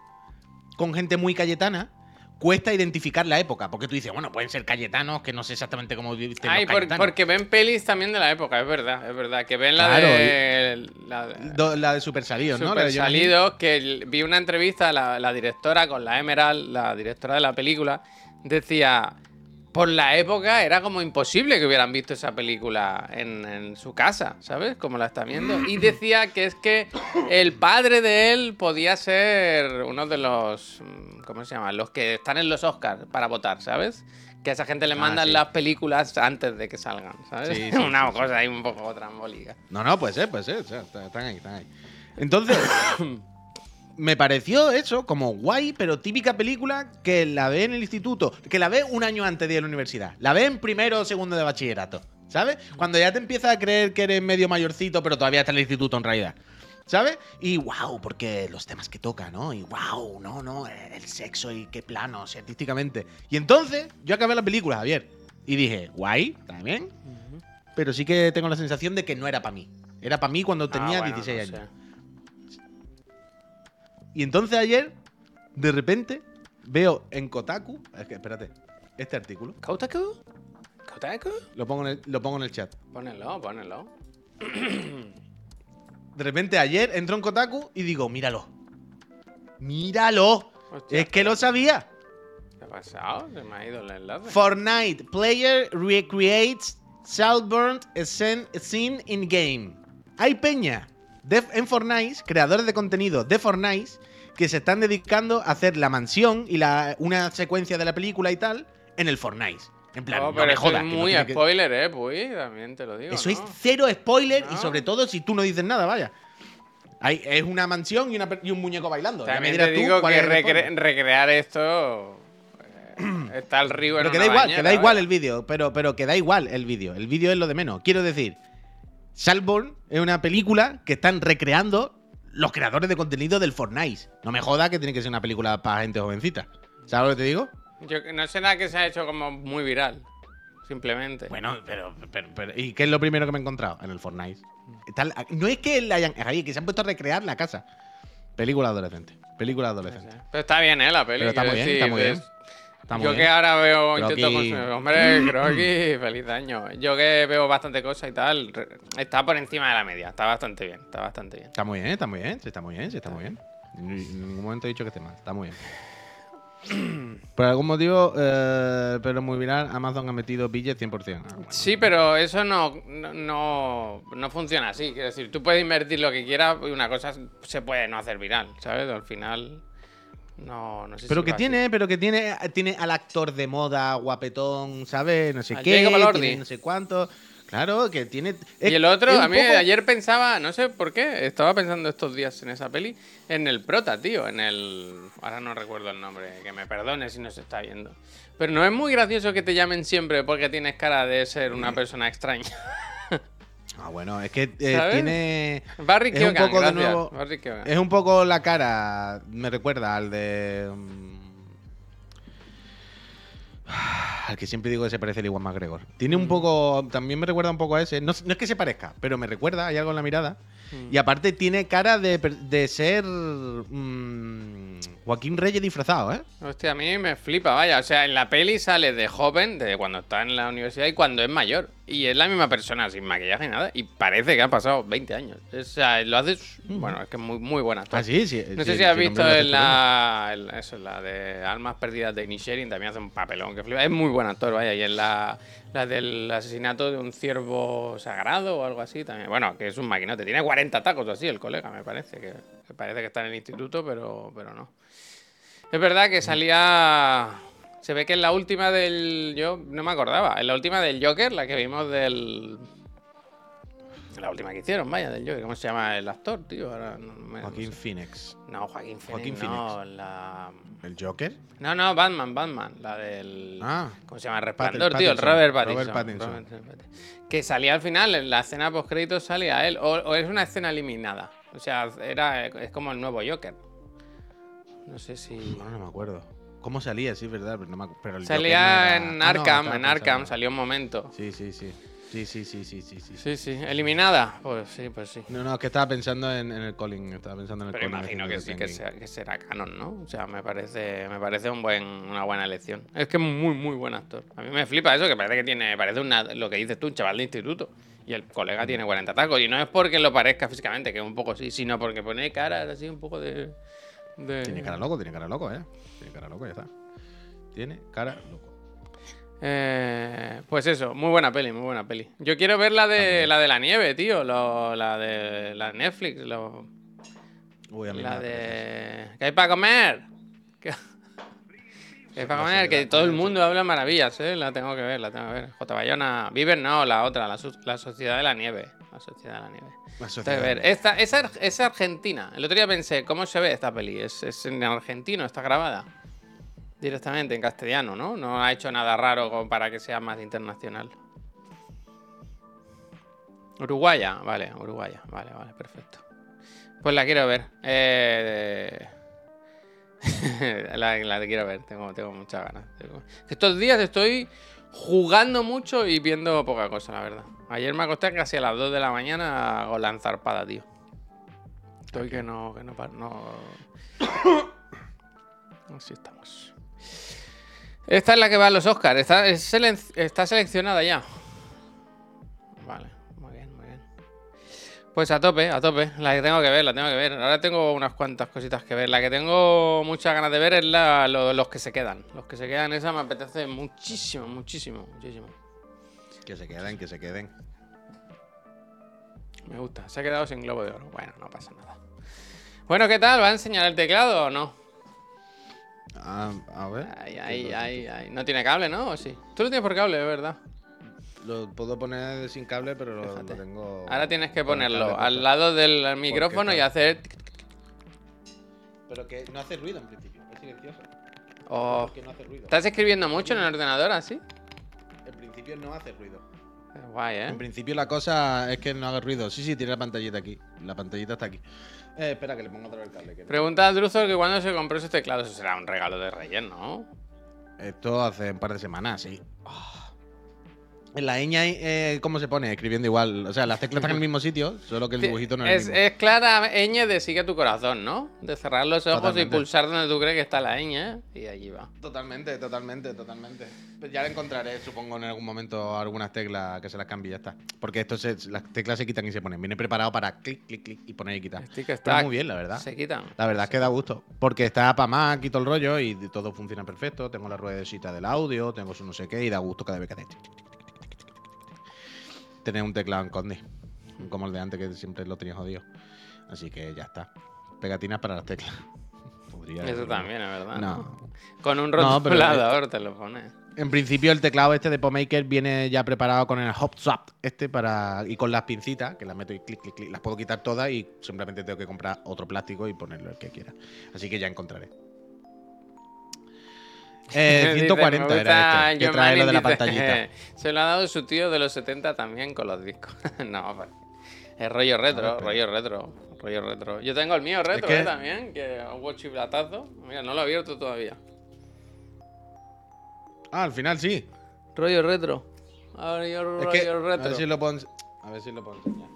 con gente muy cayetana, cuesta identificar la época. Porque tú dices, bueno, pueden ser cayetanos, que no sé exactamente cómo visten Ay, los por- porque ven pelis también de la época, es verdad, es verdad. Que ven la Claro, de. La de la de Super Salidos, ¿no? La de Super Hill. Salidos, que vi una entrevista a la, la directora con la Emerald, la directora de la película, decía, por la época era como imposible que hubieran visto esa película en, en su casa, ¿sabes? Como la está viendo. Y decía que es que el padre de él podía ser uno de los, mm, ¿cómo se llama? Los que están en los Oscars para votar, ¿sabes? Que a esa gente le Ah, mandan sí. las películas antes de que salgan, ¿sabes? Sí, sí, una cosa ahí un poco trambólica. No, no, puede ser, puede ser. o sea, está- están ahí, están ahí. Entonces, me pareció eso como guay, pero típica película que la ve en el instituto, que la ve un año antes de ir a la universidad. La ve en primero o segundo de bachillerato, ¿sabes? Cuando ya te empiezas a creer que eres medio mayorcito, pero todavía está en el instituto en realidad. ¿Sabes? Y wow, porque los temas que toca, ¿no? Y wow, no, no, el sexo y qué plano, artísticamente. Y entonces, yo acabé la película, Javier. Y dije, guay, bien. Pero sí que tengo la sensación de que no era para mí. Era para mí cuando tenía Ah, bueno, 16 no años. sé. Y entonces ayer, de repente, veo en Kotaku. Es que, espérate, este artículo. ¿Kotaku? ¿Kotaku? Lo pongo en el, lo pongo en el chat. Ponelo, ponelo. De repente ayer entro en Kotaku y digo, míralo. ¡Míralo! Hostia, es que lo sabía. ¿Qué ha pasado? Se me ha ido el enlace. Fortnite player recreates Saltburn scene, scene in game. Hay peña de- en Fortnite, creadores de contenido de Fortnite, que se están dedicando a hacer la mansión y la, una secuencia de la película y tal en el Fortnite. En plan, no pero me jodas. es no muy que- spoiler, eh, pues también te lo digo. Eso es ¿no? cero spoiler y No. sobre todo si tú no dices nada, vaya. Hay, es una mansión y, una per- y un muñeco bailando. Ya me También dirás te tú cuál que es recre- recrear esto. eh, está el río en Pero que da igual, bañera, que da igual el vídeo, pero, pero que da igual el vídeo. El vídeo es lo de menos. Quiero decir, Saltburn es una película que están recreando los creadores de contenido del Fortnite. No me joda que tiene que ser una película para gente jovencita. ¿Sabes lo que te digo? Yo, no será que se ha hecho como muy viral. Simplemente. Bueno, pero, pero, pero- ¿Y qué es lo primero que me he encontrado? En el Fortnite. La- no es que la hayan. Javier, que se han puesto a recrear la casa. Película adolescente. Película adolescente. sé. Pero está bien, ¿eh? La. Pero está muy bien, decir, está muy bien. Está yo bien. que ahora veo, Croqui- intento consumir. Hombre, Croqui, feliz año. Yo que veo bastante cosas y tal, está por encima de la media. Está bastante bien, está bastante bien. Está muy bien, está muy bien, sí, está muy bien, sí, está muy bien. En ningún momento he dicho que esté mal, está muy bien. Por algún motivo, eh, pero muy viral, Amazon ha metido billetes 100%. Ah, bueno. Sí, pero eso no, no, no, no funciona así. Quiero decir, tú puedes invertir lo que quieras y una cosa se puede no hacer viral, ¿sabes? Al final, no, no sé Pero si que así. tiene, pero que tiene, tiene al actor de moda, guapetón, ¿sabes? No sé Al qué, tiene no sé cuánto. Claro, que tiene. Y el otro, a mí poco- ayer pensaba, no sé por qué, estaba pensando estos días en esa peli, en el prota, tío, en el... Ahora no recuerdo el nombre, que me perdone si no se está viendo. Pero no es muy gracioso que te llamen siempre porque tienes cara de ser una persona extraña. Ah, bueno, es que eh, tiene. Barry Es un poco de nuevo- Barry. Es un poco la cara. Me recuerda al de. mm, Al que siempre digo que se parece al Iwan McGregor. Tiene Mm. un poco. También me recuerda un poco a ese. No, no es que se parezca, pero me recuerda, hay algo en la mirada. Mm. Y aparte tiene cara de, de ser. mm, Joaquín Reyes disfrazado, ¿eh? Hostia, a mí me flipa, vaya. O sea, en la peli sale de joven, de cuando está en la universidad y cuando es mayor. Y es la misma persona, sin maquillaje ni nada. Y parece que han pasado 20 años. O sea, lo hace. Bueno, es que es muy, muy buena. actor. Ah, sí, sí. No sí, sé si has visto en la, en- eso, en la de Almas Perdidas de Inisherin, también hace un papelón que flipa. Es muy buen actor, vaya. Y en la, la del asesinato de un ciervo sagrado o algo así también. Bueno, que es un maquinote. Tiene 40 tacos o así el colega, me parece. Que, que parece que está en el instituto, pero, pero no. Es verdad que salía... Se ve que en la última del... Yo no me acordaba. En la última del Joker, la que vimos del... La última que hicieron, vaya, del Joker. ¿Cómo se llama el actor, tío? Ahora no me- Joaquín no sé. Phoenix. No, Joaquín Phoenix. Joaquín no, la... ¿El Joker? No, no, Batman, Batman. La del... Ah. ¿Cómo se llama? El Resplandor, Pattinson, tío. El Robert Robert Pattinson. Pattinson. Robert Pattinson. Que salía al final, en la escena post créditos salía él. O, o es una escena eliminada. O sea, era, es como el nuevo Joker. No sé si... Bueno, no me acuerdo. ¿Cómo salía? Sí, es verdad, pero no me acu- pero el Joker Salía no era- en Ah, no, Arkham, estaba en pensando. Arkham salió un momento. Sí, sí, sí. Sí, sí, sí, sí, sí, sí. Sí, sí. ¿Eliminada? Pues sí, pues sí. No, no, es que estaba pensando en, en el Colin. Estaba pensando en el Pero Colin imagino que sí, que, sea- que será canon, ¿no? O sea, me parece, me parece un buen, una buena elección. Es que es muy, muy buen actor. A mí me flipa eso, que parece que tiene, parece una, lo que dices tú, un chaval de instituto. Y el colega tiene 40 tacos. Y no es porque lo parezca físicamente, que es un poco sí, sino porque pone caras así un poco de... de- Tiene cara loco, tiene cara loco, ¿eh? Tiene cara loco, ya está. Tiene cara loco. Eh, pues eso, muy buena peli, muy buena peli. Yo quiero ver la de la de la nieve, tío, lo- la de la Netflix, lo- Uy, a mí me la de ¿Qué hay para comer? ¿Qué, qué hay para comer? Que todo el mundo habla maravillas, ¿eh? La tengo que ver, la tengo que ver. J. Bayona, Viver no, la otra, la, Sociedad de la Nieve, la Sociedad de la Nieve. La Tengo sociedad. que ver. Esta, esa es argentina. El otro día pensé, ¿cómo se ve esta peli? Es, es en argentino, está grabada. Directamente en castellano, ¿no? No ha hecho nada raro como para que sea más internacional. Uruguaya, vale, Uruguaya, vale, vale, perfecto. Pues la quiero ver. Eh, la, la quiero ver, tengo, tengo muchas ganas. Estos días estoy jugando mucho y viendo poca cosa, la verdad. Ayer me acosté casi a las 2 de la mañana con la enzarpada, tío. Estoy que no, que no, no. Así estamos. Esta es la que va a los Oscars. Está, es está seleccionada ya. Vale, muy bien, muy bien. Pues a tope, a tope. La que tengo que ver, la tengo que ver. Ahora tengo unas cuantas cositas que ver. La que tengo muchas ganas de ver es la, lo- los que se quedan. Los que se quedan, esa me apetece muchísimo, muchísimo, muchísimo. Que se queden, que se queden. Me gusta. Se ha quedado sin globo de oro. Bueno, no pasa nada. Bueno, ¿qué tal? ¿Va a enseñar el teclado o no? Ah, a ver. Ay, ay, ay, ay. No tiene cable, ¿no? ¿O sí? Tú lo tienes por cable, de verdad. Lo puedo poner sin cable, pero lo, tengo. Ahora tienes que ponerlo cable al lado del micrófono y hacer. Pero que no hace ruido en principio, es silencioso. Oh. Que no hace ruido. ¿Estás escribiendo mucho en el ordenador así? En principio no hace ruido. Guay, ¿eh? En principio la cosa es que no haga ruido. Sí, sí, tiene la pantallita aquí. La pantallita está aquí. Eh, espera, que le pongo otra vez el cable. que Pregunta a Druzor que cuándo se compró ese teclado. Eso será un regalo de Reyes, ¿no? Esto hace un par de semanas, sí. Ah. En la ñ, eh, ¿cómo se pone? Escribiendo igual. O sea, las teclas están en el mismo sitio, solo que el dibujito no es, es, el mismo. es clara ñ de sigue tu corazón, ¿no? De cerrar los ojos Totalmente. y pulsar donde tú crees que está la ñ y allí va. Totalmente, totalmente, totalmente. Pues ya le encontraré, supongo, en algún momento algunas teclas que se las cambie y ya está. Porque esto se- las teclas se quitan y se ponen. Viene preparado para clic, clic, clic y poner y quitar. Stick stack. muy bien, la verdad. Se quitan. La verdad es que da gusto. Porque está para y todo el rollo y todo funciona perfecto. Tengo la ruedecita del audio, tengo su no sé qué y da gusto cada vez que hace. Tener un teclado en Conde. Como el de antes que siempre lo tenía jodido. Así que ya está. Pegatinas para las teclas. Podría Eso también, es verdad. No. Con un No, rotulador te lo pones. En principio el teclado este de PoMaker viene ya preparado con el Hop Swap este para y con las pincitas que las meto y clic clic clic las puedo quitar todas y simplemente tengo que comprar otro plástico y ponerlo el que quiera. Así que ya encontraré. Eh, Dice, 140 me era este, que trae lo de la dice, pantallita. Se lo ha dado su tío de los 70 también con los discos. no, pues, es rollo retro, rollo retro, rollo retro. Yo tengo el mío retro que- eh, también, que un watch chiflatazo. Mira, no lo he abierto todavía. Ah, al final sí. Rollo retro. Rollo, Es rollo que, a ver si lo puedo, a ver si lo puedo enseñar.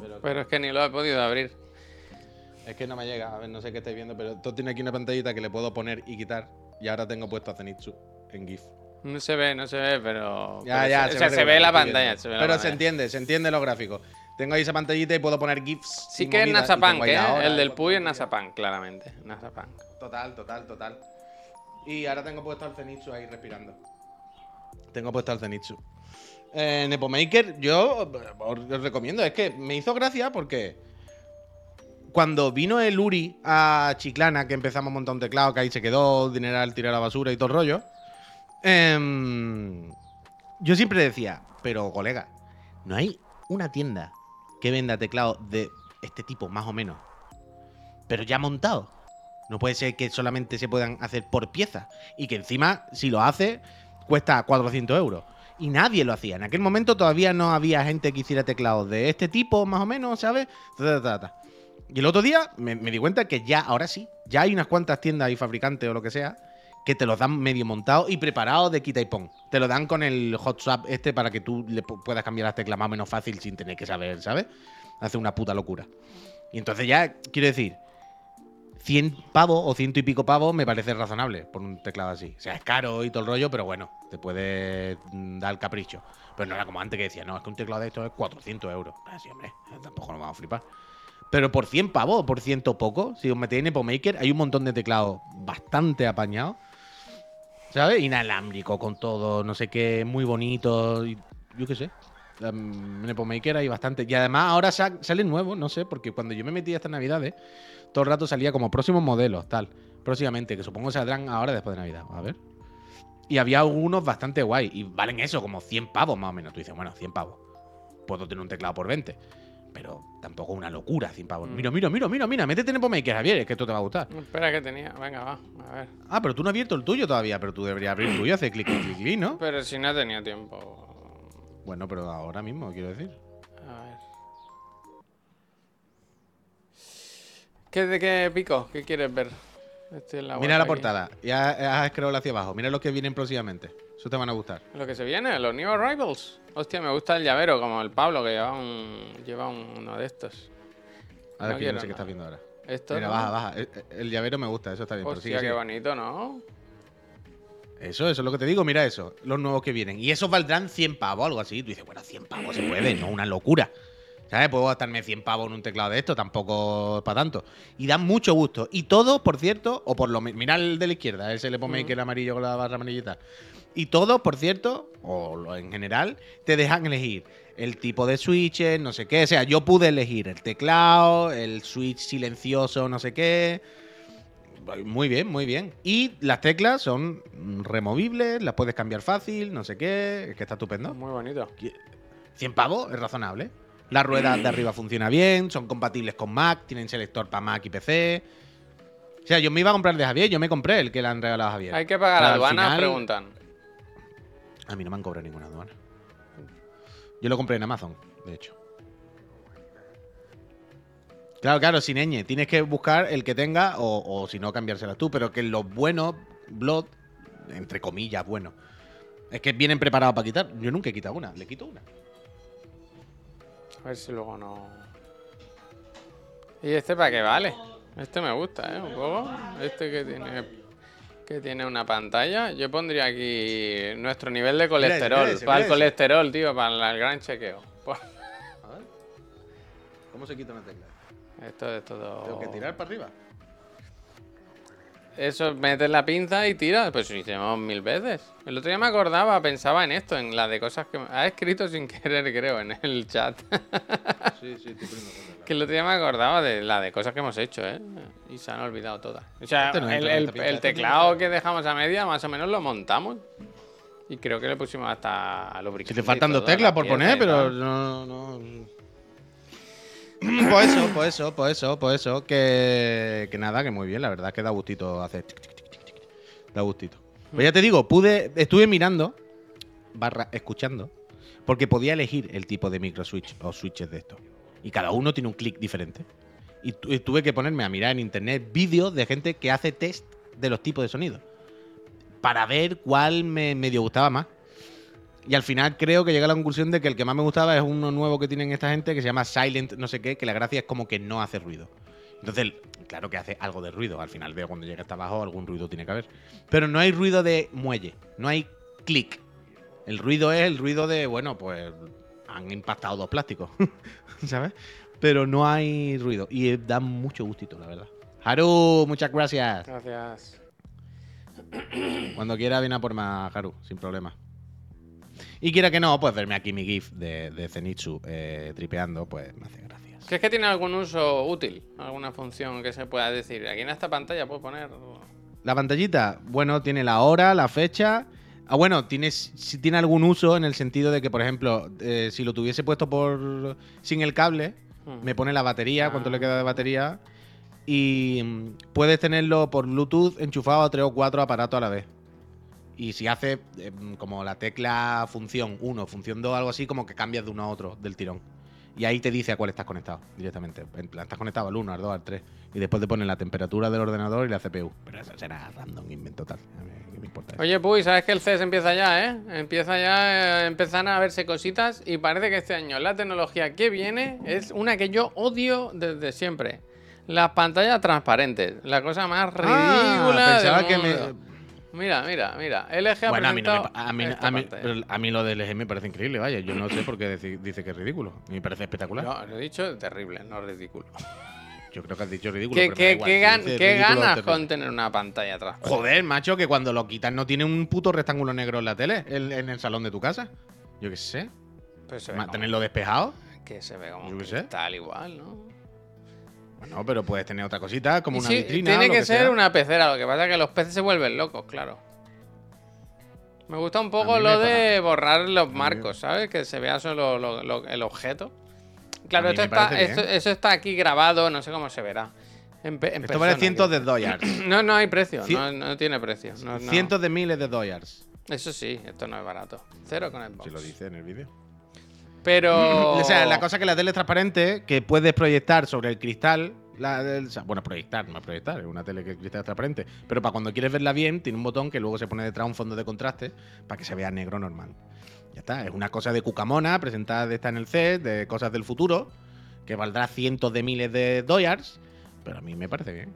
Pero Pero es que ni lo he podido abrir. es que no me llega. A ver, no sé qué estáis viendo, pero esto tiene aquí una pantallita que le puedo poner y quitar. Y ahora tengo puesto a Zenitsu en GIF. No se ve, no se ve, pero. Ya, pero ya, se, o sea, se ve la pantalla. se ve la Pero se entiende, se entiende los gráficos. Tengo ahí esa pantallita y puedo poner GIFs. Sí que es ahí ¿eh? El del Puy es día. Nasapunk, claramente. Nasapunk. Total, total, total. Y ahora tengo puesto al Zenitsu ahí respirando. Tengo puesto al Zenitsu. Eh, Nepomaker, yo os os recomiendo. Es que me hizo gracia porque cuando vino el Uri a Chiclana, que empezamos a montar un teclado, que ahí se quedó, dineral, tirar la basura y todo el rollo. em, yo siempre decía, pero colega, ¿no hay una tienda que venda teclados de este tipo, más o menos? Pero ya montado. No puede ser que solamente se puedan hacer por pieza. Y que encima, si lo hace, cuesta 400 euros. Y nadie lo hacía. En aquel momento todavía no había gente que hiciera teclados de este tipo, más o menos, ¿sabes? Y el otro día me, di cuenta que ya, ahora sí, ya hay unas cuantas tiendas y fabricantes o lo que sea que te los dan medio montados y preparados de quita y pon. Te lo dan con el hot swap este para que tú le pu- puedas cambiar las teclas más o menos fácil sin tener que saber, ¿sabes? Hace una puta locura. Y entonces ya, quiero decir, 100 pavos o ciento y pico pavos me parece razonable por un teclado así. O sea, es caro y todo el rollo, pero bueno, te puede mm, dar el capricho. Pero no era como antes que decía, no, es que un teclado de estos es 400 euros. Así, hombre, eh, tampoco nos vamos a flipar. Pero por 100 pavos, por ciento poco, si os metéis en Epomaker, hay un montón de teclados bastante apañados. ¿Sabes? Inalámbrico con todo, no sé qué, muy bonito. y yo qué sé. Um, en Epomaker hay bastante. Y además ahora sa- salen nuevos, no sé, porque cuando yo me metí estas navidades, todo el rato salía como próximos modelos, tal. Próximamente, que supongo saldrán ahora después de Navidad. A ver. Y había algunos bastante guay. Y valen eso, como 100 pavos más o menos. Tú dices, bueno, 100 pavos. Puedo tener un teclado por 20. Pero tampoco una locura, 100 pavos. Mm. Mira, mira, mira, mira, mira. Métete en Epomaker, Javier, es que esto te va a gustar. Espera que tenía. Venga, va. A ver. Ah, pero tú no has abierto el tuyo todavía. Pero tú deberías abrir el tuyo, hacer clic, clic, clic, clic, ¿no? Pero si no he tenido tiempo. Bueno, pero ahora mismo, quiero decir. A ver. ¿Qué, ¿De qué pico? ¿Qué quieres ver? Estoy en la Mira la aquí. portada. Ya has scroll hacia abajo. Mira los que vienen próximamente. Eso te van a gustar. Lo que se viene, los New Arrivals. Hostia, me gusta el llavero, como el Pablo, que lleva, un, lleva un- uno de estos. A ver, No quiero no sé qué estás viendo ahora. Esto, Mira, ¿no? baja, baja. El, el llavero me gusta, eso está bien. pero Hostia, sigue, qué sigue. bonito, ¿no? Eso, eso es lo que te digo. Mira eso. Los nuevos que vienen. Y esos valdrán 100 pavos, algo así. Tú dices, bueno, 100 pavos se puede, no una locura. ¿Sabes? Puedo gastarme 100 pavos en un teclado de esto, tampoco es para tanto. Y dan mucho gusto. Y todos, por cierto, o por lo menos. Mira el de la izquierda, ese le pone Mm. que el amarillo con la barra amarillita. Y todos, por cierto, o en general, te dejan elegir el tipo de switches, no sé qué. O sea, yo pude elegir el teclado, el switch silencioso, no sé qué. Muy bien, muy bien. Y las teclas son removibles, las puedes cambiar fácil, no sé qué. Es que está estupendo. Muy bonito. 100 pavos es razonable. La rueda de arriba funciona bien, son compatibles con Mac, tienen selector para Mac y PC. O sea, yo me iba a comprar de Javier, yo me compré el que le han regalado a Javier. Hay que pagar Pero al aduanas, final- preguntan. A mí no me han cobrado ninguna aduana. Yo lo compré en Amazon, de hecho. Claro, claro, sin ñ. Tienes que buscar el que tenga o, o si no, cambiárselas tú. Pero que los buenos, Blood, entre comillas, bueno, es que vienen preparados para quitar. Yo nunca he quitado una, le quito una. A ver si luego no. ¿Y este para qué vale? Este me gusta, ¿eh? Un poco. Este que tiene. Que tiene una pantalla. Yo pondría aquí nuestro nivel de colesterol. mira ese, para el mira colesterol, tío, para el gran chequeo. Pues, A ver. ¿Cómo se quita una tecla? Esto es todo. Tengo que tirar para arriba. Eso, metes la pinza y tiras. Pues lo hicimos mil veces. El otro día me acordaba, pensaba en esto, en la de cosas que. Ha escrito sin querer, creo, en el chat. Sí, sí, poniendo tecla. Que el otro día me acordaba de la de cosas que hemos hecho, ¿eh? Y se han olvidado todas. O sea, Este no el, el- pinza, el este teclado que dejamos a media, más o menos lo montamos. Y creo que le pusimos hasta lubricante. Si te faltan dos teclas la por poner, pero no. Pues eso, pues eso, pues eso, pues eso. Que, nada, que muy bien, la verdad que da gustito hacer. Da gustito. Pues ya te digo, pude, estuve mirando, barra escuchando, porque podía elegir el tipo de micro switch o switches de estos. Y cada uno tiene un clic diferente. Y tuve que ponerme a mirar en internet vídeos de gente que hace test de los tipos de sonido. Para ver cuál me medio gustaba más. Y al final creo que llegué a la conclusión de que el que más me gustaba es uno nuevo que tienen esta gente que se llama Silent no sé qué, que la gracia es como que no hace ruido. Entonces, claro que hace algo de ruido. Al final veo cuando llega hasta abajo algún ruido tiene que haber. Pero no hay ruido de muelle, no hay clic. El ruido es el ruido de, bueno, pues han impactado dos plásticos, ¿sabes? Pero no hay ruido. Y da mucho gustito, la verdad. Haru, muchas gracias. Gracias. Cuando quiera viene a por más, Haru, sin problema. Y quiera que no, pues verme aquí mi GIF de, de Zenitsu eh, tripeando, pues me hace gracias. ¿Crees que tiene algún uso útil? ¿Alguna función que se pueda decir? Aquí en esta pantalla puedo poner. La pantallita, bueno, tiene la hora, la fecha. Ah, bueno, tiene, si tiene algún uso en el sentido de que, por ejemplo, eh, si lo tuviese puesto por sin el cable, Hmm. me pone la batería, cuánto Ah. le queda de batería. Y mm, puedes tenerlo por Bluetooth enchufado a tres o cuatro aparatos a la vez. Y si hace eh, mm, como la tecla función 1, función 2, algo así, como que cambias de uno a otro del tirón. Y ahí te dice a cuál estás conectado directamente. En plan, estás conectado al 1, al 2, al 3. Y después te pone la temperatura del ordenador y la CPU. Pero eso será random, invento tal. ¿qué me importa eso? Oye, Puy, ¿sabes que el CES empieza ya, eh? Empieza ya, eh, empiezan a verse cositas y parece que este año la tecnología que viene es una que yo odio desde siempre. Las pantallas transparentes, la cosa más ridícula Ah, pensaba del que me-. Mira, mira, mira. LG ha Bueno, a mí, no me presentado a, mí, a, mí, pero a mí lo del LG me parece increíble, vaya. Yo no sé por qué dice que es ridículo. Me parece espectacular. No, lo he dicho terrible, no ridículo. Yo creo que has dicho ridículo. ¿Qué, pero qué- igual. qué gan- qué ganas terrible. con tener una pantalla transparente? Joder, macho, que cuando lo quitas no tiene un puto rectángulo negro en la tele, en, en el salón de tu casa. Yo qué sé. Se ve Ma- como- Tenerlo despejado. que se ve como Yo un cristal igual, ¿no? Bueno, pero puedes tener otra cosita, como una sí, vitrina. tiene que, ser sea. una pecera, lo que pasa es que los peces se vuelven locos, claro. Me gusta un poco lo de borrar los marcos, ¿sabes? Que se vea solo lo- lo- el objeto. Claro, esto está, esto- eso está aquí grabado, no sé cómo se verá. En, Esto vale cientos de dólares. No, no hay precio, Cien- no, no tiene precio. no- no. Cientos de miles de dólares. Eso sí, esto no es barato. Cero con Xbox. Se lo dice en el vídeo. Pero. O sea, la cosa que la tele es transparente, que puedes proyectar sobre el cristal. La, del- o sea, bueno, proyectar, no proyectar, es una tele que el cristal es transparente. Pero para cuando quieres verla bien, tiene un botón que luego se pone detrás un fondo de contraste para que se vea negro normal. Ya está, es una cosa de cucamona presentada de esta en el CES, de cosas del futuro, que valdrá cientos de miles de dólares. Pero a mí me parece bien.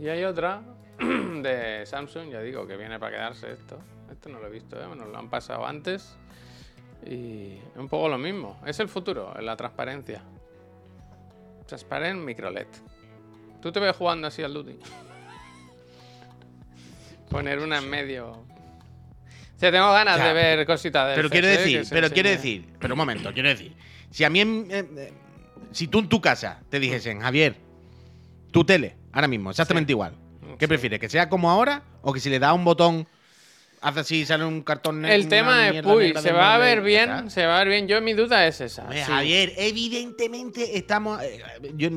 Y hay otra de Samsung, ya digo, que viene para quedarse esto. Esto no lo he visto, ¿eh? nos lo han pasado antes. Y es un poco lo mismo. Es el futuro, la transparencia. Transparent micro LED. ¿Tú te ves jugando así al Duty? Poner una en medio. O sea, tengo ganas O sea, de ver cositas de Pero quiero decir, pero quiero decir, pero un momento, quiero decir, si a mí, en- eh, eh, si tú en tu casa te dijesen, Javier, tu tele, ahora mismo, exactamente Sí. igual, ¿qué Sí. prefieres? ¿Que sea como ahora o que si le das un botón, hace así, sale un cartón negro? El tema es, uy, se va a ver bien, se va a ver bien. Yo mi duda es esa. Sí. Javier, evidentemente estamos. eh, yo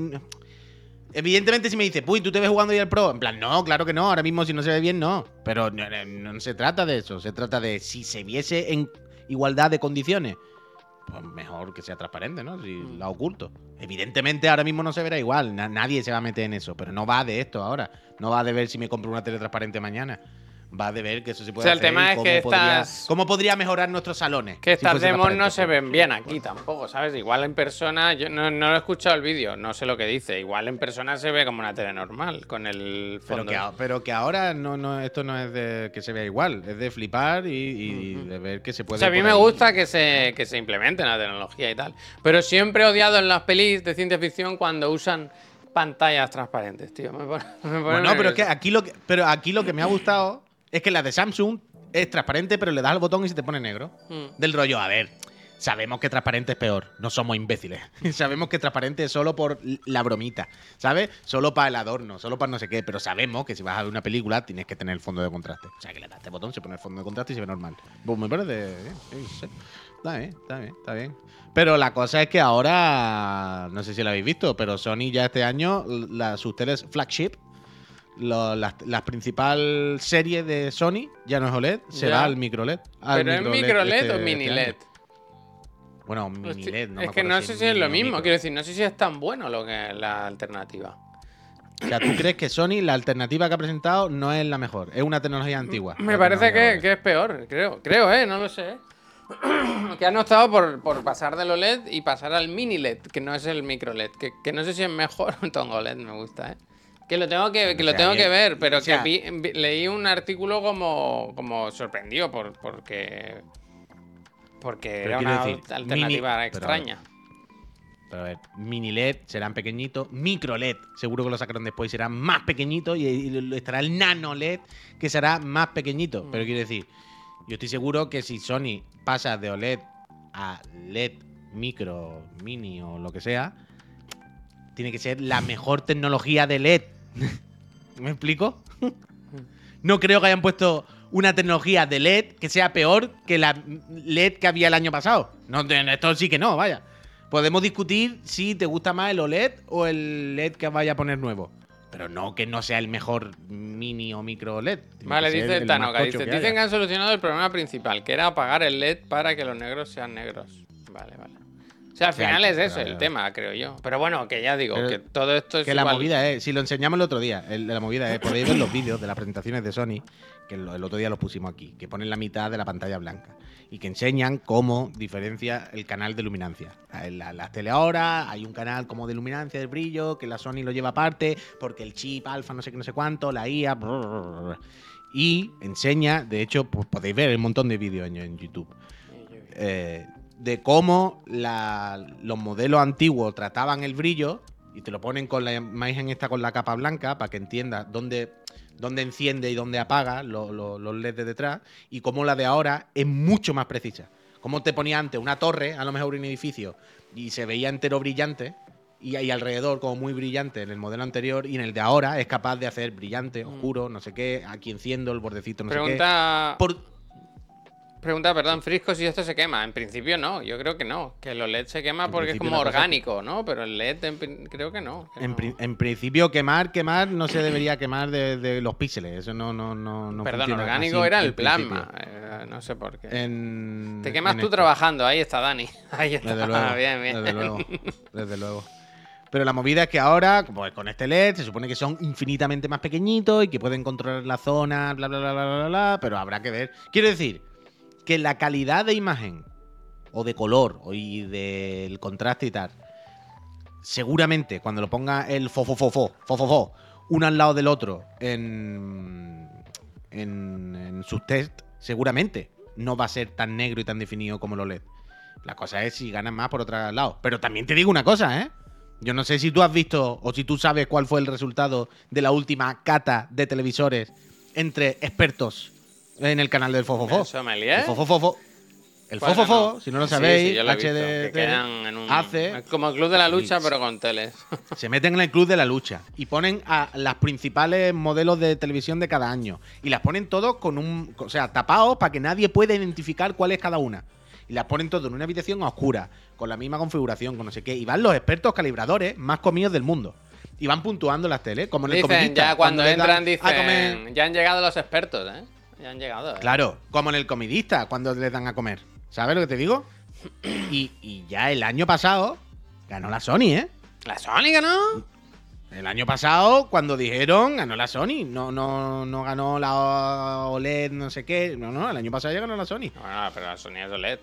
evidentemente, si me dices, Puy, ¿tú te ves jugando ya el Pro? En plan, no, claro que no. Ahora mismo, si no se ve bien, no. Pero no, no- no se trata de eso. Se trata de si se viese en igualdad de condiciones, pues mejor que sea transparente, ¿no? Si Mm. la oculto. Evidentemente, ahora mismo no se verá igual. na- nadie se va a meter en eso. Pero no va de esto ahora. No va de ver si me compro una tele transparente mañana. Va de ver que eso se puede sea, el hacer tema es que podría, estas- cómo podría mejorar nuestros salones. Que estas demos no se ven bien aquí tampoco, ¿sabes? Igual en persona, yo no, no he escuchado el vídeo, no sé lo que dice. Igual en persona se ve como una tele normal, con el Pero fondo. que, a- pero que ahora no, no, esto no es de que se vea igual, es de flipar y, y Ujú. de ver que se O puede. sea, a mí me gusta que se, que se implemente la tecnología y tal. Pero siempre he odiado en las pelis de ciencia ficción cuando usan pantallas transparentes, tío. Me pone- me pone Bueno, pero es que aquí lo que, pero aquí lo que me ha gustado es que la de Samsung es transparente, pero le das al botón y se te pone negro. Mm. Del rollo, a ver, sabemos que transparente es peor, no somos imbéciles. sabemos que transparente es solo por la bromita, ¿sabes? Solo para el adorno, solo para no sé qué, pero sabemos que si vas a ver una película tienes que tener el fondo de contraste. O sea, que le das este botón, se pone el fondo de contraste y se ve normal. Pues me parece sí. Está bien, está bien, está bien. Pero la cosa es que ahora, no sé si lo habéis visto, pero Sony ya este año, la, sus teles flagship, lo- las, las principal series de Sony ya no es OLED, se Ya. va al micro LED. al ¿Pero es micro LED este- o mini este LED? Bueno, mini Hostia, LED, no me es que no sé si es lo mismo. micro. Quiero decir, no sé si es tan bueno lo que la alternativa. O sea, ¿tú crees que Sony, la alternativa que ha presentado, no es la mejor? Es una tecnología antigua. Me parece que, es peor, creo. Creo, ¿eh? No lo sé. que han optado por, por pasar del OLED y pasar al mini LED, que no es el micro LED. Que, que no sé si es mejor un tongo LED, me gusta, ¿eh? Que lo tengo que, que, lo tengo que ver, pero O sea- que vi- vi- leí un artículo como, como sorprendido por, porque... Porque era una decir, alternativa mini- pero- extraña. Pero a ver, mini LED serán pequeñitos, micro LED seguro que lo sacaron después y serán más pequeñitos y, y estará el nano LED que será más pequeñito. Mm. Pero quiero decir, yo estoy seguro que si Sony pasa de OLED a LED micro, mini o lo que sea, tiene que ser la mejor tecnología de LED. ¿Me explico? no creo que hayan puesto una tecnología de LED que sea peor que la LED que había el año pasado. No, esto sí que no, vaya. Podemos discutir si te gusta más el OLED o el LED que vaya a poner nuevo. Pero no que no sea el mejor mini o micro OLED. Vale, dice el Tanoka, dice, dicen que han solucionado el problema principal, que era apagar el LED para que los negros sean negros. Vale, vale. O sea, al final es eso el tema, creo yo. Pero bueno, que ya digo, Pero que todo esto es Que la movida es, si lo enseñamos el otro día, el de la movida es, podéis ver los vídeos de las presentaciones de Sony, que el, el otro día los pusimos aquí, que ponen la mitad de la pantalla blanca y que enseñan cómo diferencia el canal de luminancia. La- las tele ahora hay un canal como de luminancia, de brillo, que la Sony lo lleva aparte, porque el chip alfa no sé qué, no sé cuánto, la IA, brrr, y enseña, de hecho, pues podéis ver un montón de vídeos en, en YouTube eh, de cómo la- los modelos antiguos trataban el brillo y te lo ponen con la imagen esta con la capa blanca para que entiendas dónde, dónde enciende y dónde apaga lo- lo- los LEDs de detrás y cómo la de ahora es mucho más precisa. Como te ponía antes una torre, a lo mejor un edificio, y se veía entero brillante y ahí alrededor como muy brillante en el modelo anterior y en el de ahora es capaz de hacer brillante, oscuro, no sé qué, aquí enciendo el bordecito, no sé qué. Por- pregunta, perdón, Frisco, si esto se quema. En principio no, yo creo que no. Que el OLED se quema En porque es como orgánico, ¿no? Pero el LED en creo que no. que En, no. pri- en principio, quemar, quemar, no se debería quemar de, de los píxeles. Eso no, no, no, no Perdón, orgánico así era el plasma. eh, no sé por qué. En- Te quemas tú esto. trabajando, ahí está Dani. Ahí está. Desde luego. bien, bien. Desde luego. Desde luego. Pero la movida es que ahora, pues con este LED, se supone que son infinitamente más pequeñitos y que pueden controlar la zona, bla, bla, bla, bla, bla, bla, pero habrá que ver. Quiero decir que la calidad de imagen o de color o y del contraste y tal, seguramente cuando lo ponga el fo, fo, fo, fo, fo, fo, fo, uno al lado del otro en, en, en sus test, seguramente no va a ser tan negro y tan definido como lo LED. La cosa es si ganan más por otro lado. Pero también te digo una cosa, ¿eh? Yo no sé si tú has visto o si tú sabes cuál fue el resultado de la última cata de televisores entre expertos en el canal del Fofofo. ¿El sommelier? El Fofofo. El Bueno, Fofofo, no. si no lo sabéis, sí, lo HD que quedan en un- hace es como el club de la lucha, pero con teles. se meten en el club de la lucha y ponen a las principales modelos de televisión de cada año. Y las ponen todos con un. O sea, tapados para que nadie pueda identificar cuál es cada una. Y las ponen todos en una habitación oscura, con la misma configuración, con no sé qué. Y van los expertos calibradores más comidos del mundo. Y van puntuando las teles, como en el Dicen, ya cuando entran, dicen, ya han llegado los expertos, ¿eh? Ya han llegado. ¿eh? Claro, como en el comidista, cuando les dan a comer. ¿Sabes lo que te digo? Y, y ya el año pasado ganó la Sony, ¿eh? La Sónica, ¿no? El año pasado, cuando dijeron, ganó la Sony. No, no, no ganó la OLED, no sé qué. No, no, el año pasado ya ganó la Sony. Bueno, pero la Sony es OLED.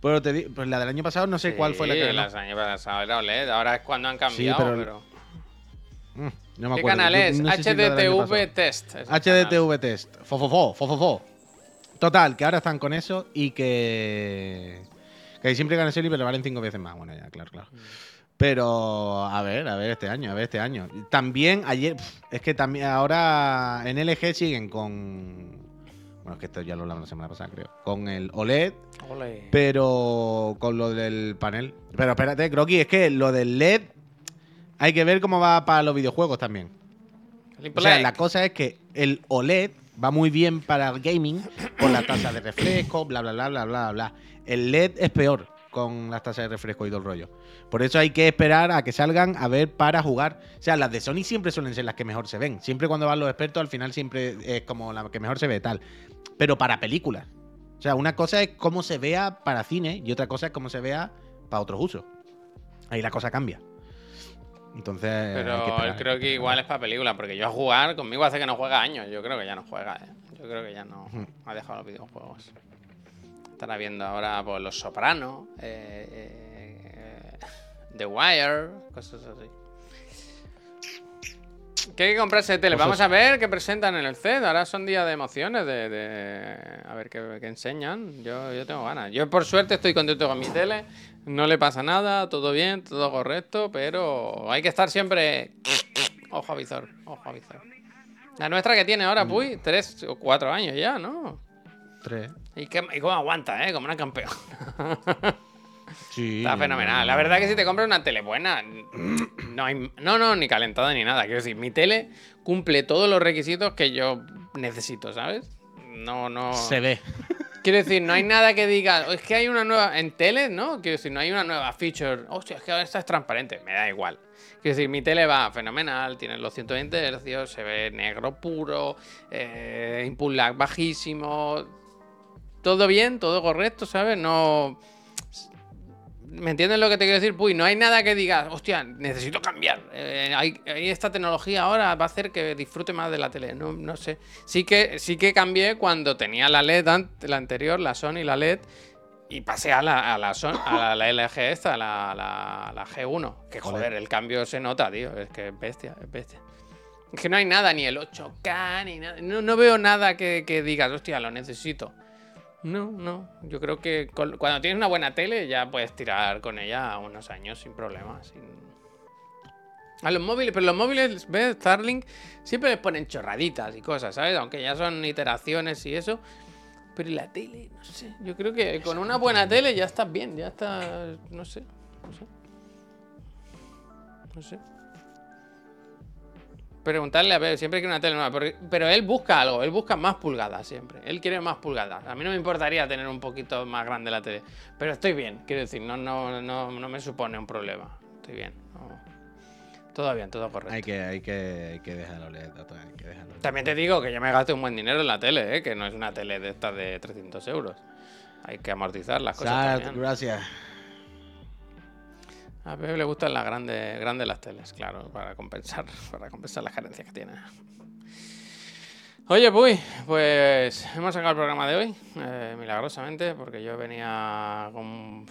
Pero te di- pues la del año pasado no sé cuál fue la que ganó. la año pasado era OLED. Ahora es cuando han cambiado, pero- pero... Mm, no me ¿Qué acuerdo. canal Yo es? no sé si HDTV. Test. HDTV Test. Fofofo, fofofo. Total, que ahora están con eso y que. Que siempre ganan Sony, pero le valen cinco veces más. Bueno, ya, claro, claro. Pero, a ver, a ver este año, a ver este año. También ayer, es que también ahora en LG siguen con. Bueno, es que esto ya lo hablamos la semana pasada, creo. Con el OLED, canal. Ole. pero con lo del panel. Pero espérate, Croqui, es que lo del LED hay que ver cómo va para los videojuegos también. O sea, la cosa es que el OLED va muy bien para el gaming por la tasa de refresco, bla, bla, bla, bla, bla, bla. El LED es peor con las tasas de refresco y todo el rollo. Por eso hay que esperar a que salgan a ver para jugar. O sea, las de Sony siempre suelen ser las que mejor se ven. Siempre cuando van los expertos, al final siempre es como la que mejor se ve tal. Pero para películas. O sea, una cosa es cómo se vea para cine y otra cosa es cómo se vea para otros usos. Ahí la cosa cambia. Entonces. que Pero esperar. creo que igual es para película, porque yo a jugar, conmigo hace que no juega años. Yo creo que ya no juega, ¿eh? Yo creo que ya no ha dejado los videojuegos. Estará viendo ahora pues, Los Sopranos, eh, eh, The Wire, cosas así. ¿Qué hay que comprarse de tele? Cosas- Vamos a ver qué presentan en el CED. Ahora son días de emociones, de, de- a ver qué, qué enseñan. Yo, yo tengo ganas. Yo por suerte estoy contento con mi tele. No le pasa nada, todo bien, todo correcto, pero hay que estar siempre... Ojo a visor, ojo a visor. La nuestra que tiene ahora, Puy, tres o cuatro años ya, ¿no? Tres. Y, qué- y cómo aguanta, ¿eh? Como una campeona. Sí. Está fenomenal. La verdad que si te compras una tele buena, no hay. No, no, ni calentada ni nada. Quiero decir, mi tele cumple todos los requisitos que yo necesito, ¿sabes? No, no. Se ve. Quiero decir, no hay nada que diga. "Oh, Es que hay una nueva. En tele, ¿no? Quiero decir, no hay una nueva feature. Hostia, es que ahora esta es transparente. Me da igual. Quiero decir, mi tele va fenomenal. Tiene los 120 Hz, se ve negro puro. Eh, input lag bajísimo. Todo bien, todo correcto, ¿sabes? No. ¿Me entiendes lo que te quiero decir? Puy, no hay nada que digas, hostia, necesito cambiar. Eh, hay, hay esta tecnología ahora va a hacer que disfrute más de la tele. No, no sé. Sí que, sí que cambié cuando tenía la LED, la anterior, la Sony, la LED, y pasé a la, a la, Son- a la, la LG esta, la, la, la G1. Que joder, el cambio se nota, tío. Es que es bestia, es bestia. Es que no hay nada, ni el 8K, ni nada. No, no veo nada que, que digas, hostia, lo necesito. No, no. Yo creo que con- cuando tienes una buena tele ya puedes tirar con ella unos años sin problemas. sin- A los móviles, pero los móviles, ¿ves? Starlink siempre les ponen chorraditas y cosas, ¿sabes? Aunque ya son iteraciones y eso. Pero ¿y la tele, no sé. Yo creo que con una buena tele ya estás bien, ya estás. No sé. No sé. No sé. Preguntarle a ver, siempre quiere una tele nueva. porque- pero él busca algo, él busca más pulgadas siempre. Él quiere más pulgadas. A mí no me importaría tener un poquito más grande la tele. Pero estoy bien, quiero decir, no, no, no, no me supone un problema. Estoy bien. no. Todo bien, todo correcto. Hay que, hay que, hay que dejarlo leer, Tato, hay que dejarlo leer. También te digo que yo me gasté un buen dinero en la tele, ¿eh? que no es una tele de estas de 300 euros. Hay que amortizar las cosas. Gracias. A Pepe le gustan las grandes, grandes las teles, claro, para compensar, para compensar las carencias que tiene. Oye, Puy, pues hemos sacado el programa de hoy, eh, milagrosamente, porque yo venía con-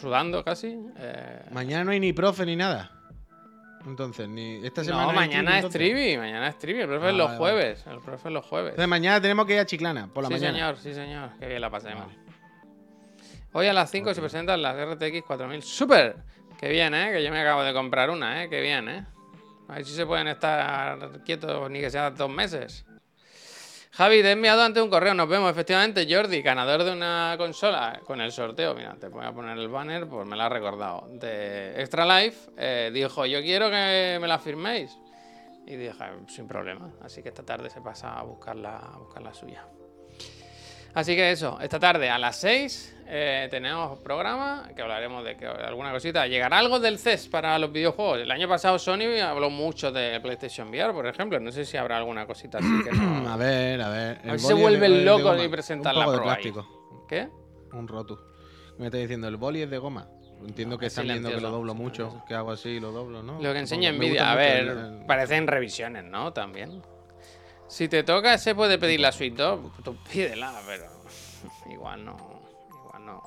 sudando casi. eh, Mañana no hay ni profe ni nada. Entonces, ni esta semana. no, mañana es. Trivi, mañana es Trivi, el profe es Ah, los vale, vale. jueves, el profe es los jueves. Entonces, mañana tenemos que ir a Chiclana por la sí, mañana. señor, sí, señor, que bien la pasemos. Hoy a las 5 se presentan las RTX 4000 Super. Qué bien, ¿eh? Que yo me acabo de comprar una, ¿eh? Qué bien, ¿eh? A ver si se pueden estar quietos ni que sea dos meses. Javi, te he enviado antes un correo. Nos vemos, efectivamente. Jordi, ganador de una consola con el sorteo. Mira, te voy a poner el banner, pues me lo ha recordado. De Extra Life, eh, dijo: Yo quiero que me la firméis. Y dije: Sin problema. Así que esta tarde se pasa a buscar la, a buscar la suya. Así que eso, esta tarde a las 6 eh, tenemos programa que hablaremos de que alguna cosita. ¿Llegará algo del CES para los videojuegos? El año pasado Sony habló mucho de PlayStation VR, por ejemplo. No sé si habrá alguna cosita así que A no. ver, a ver. A ver El si se vuelven locos y presentan Un la plástico. ¿Qué? Un roto. Me está diciendo, el boli es de goma. Entiendo que es están viendo que lo doblo mucho, que hago así y lo doblo, ¿no? Lo que enseña Nvidia. A ver, el- parecen revisiones, ¿no? También. Si te toca, se puede pedir la Suite 2. Tú pídela, pero igual no. Igual no.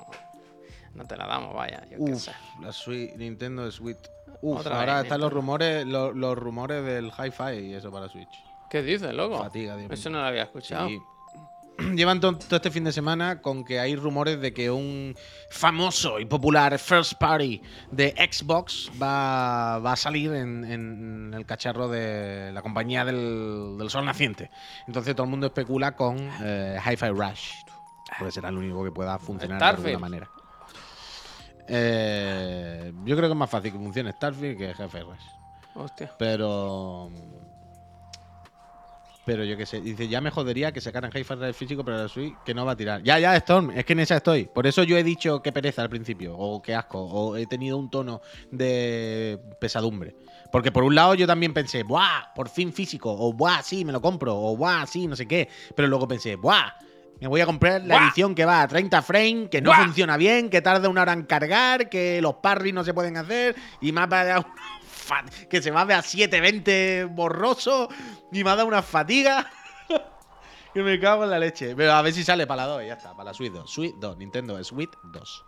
No te la damos, vaya. Yo qué Uf, sé. la Switch, Nintendo Switch. Uf, Otra ahora vez, están los rumores, lo- los, rumores del hi-fi y eso para Switch. ¿Qué dices, loco? Fatiga, Dios Eso no lo había escuchado. Sí. Llevan to- todo este fin de semana con que hay rumores de que un famoso y popular first party de Xbox va, va a salir en, en el cacharro de la compañía del, del sol naciente. Entonces todo el mundo especula con eh, Hi-Fi Rush. Puede ser el único que pueda funcionar de alguna manera. Eh, yo creo que es más fácil que funcione Starfield que Hi-Fi Rush. Hostia. Pero. Pero yo qué sé, dice, ya me jodería que sacaran Hi-Fi Rush físico, pero la Switch que no va a tirar. Ya, ya, Storm, es que en esa estoy. Por eso yo he dicho que pereza al principio, o que asco, o he tenido un tono de pesadumbre. Porque por un lado yo también pensé, ¡buah! Por fin físico, o ¡buah! Sí, me lo compro, o ¡buah! Sí, no sé qué. Pero luego pensé, ¡buah! Me voy a comprar la ¡Buah! edición que va a 30 frames, que no ¡Buah! funciona bien, que tarda una hora en cargar, que los parries no se pueden hacer, y me ha dado una fa- que se va a 720 borroso, y me ha dado una fatiga. que me cago en la leche. Pero a ver si sale para la 2, ya está, para la Switch 2. Switch 2, Nintendo Switch 2.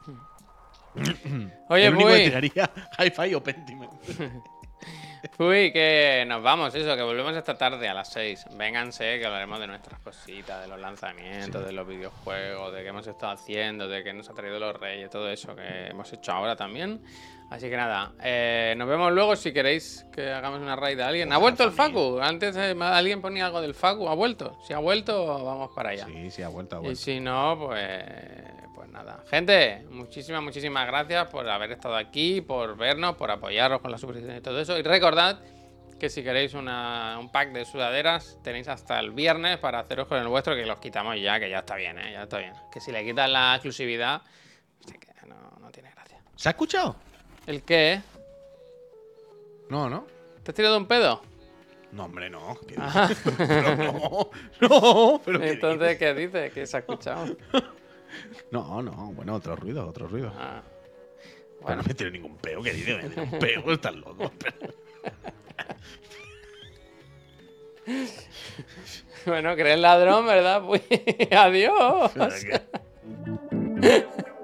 Oye, El único que tiraría Hi-Fi o Pentiment. Puy, que nos vamos, eso, que volvemos esta tarde a las 6. Vénganse, que hablaremos de nuestras cositas, de los lanzamientos, de los videojuegos, de qué hemos estado haciendo, de qué nos ha traído los reyes, todo eso que hemos hecho ahora también. Así que nada, eh, nos vemos luego si queréis que hagamos una raid de alguien. ¿Ha vuelto el Facu? Antes eh, alguien ponía algo del Facu, ¿ha vuelto? Si ha vuelto, vamos para allá. Sí, sí, ha vuelto, ha Y vuelto. si no, pues, pues nada. Gente, muchísimas, muchísimas gracias por haber estado aquí, por vernos, por apoyaros con la suscripción y todo eso. Y recordad que si queréis una- un pack de sudaderas, tenéis hasta el viernes para haceros con el vuestro, que los quitamos ya, que ya está bien, ¿eh? Ya está bien. Que si le quitas la exclusividad, no, no tiene gracia. ¿Se ha escuchado? ¿El qué? No, no. ¿Te has tirado un pedo? No, hombre, no. ¿Qué Ajá. Pero no, no, pero ¿qué Entonces, ¿qué dices? ¿Que se ha escuchado? dices? No, no, bueno, otro ruido, otro ruido. Ah. Pero Bueno, no me tiro ningún peo, que dice, me tiro un peo, estás loco. bueno, crees ladrón, ¿verdad? Pues adiós. Pero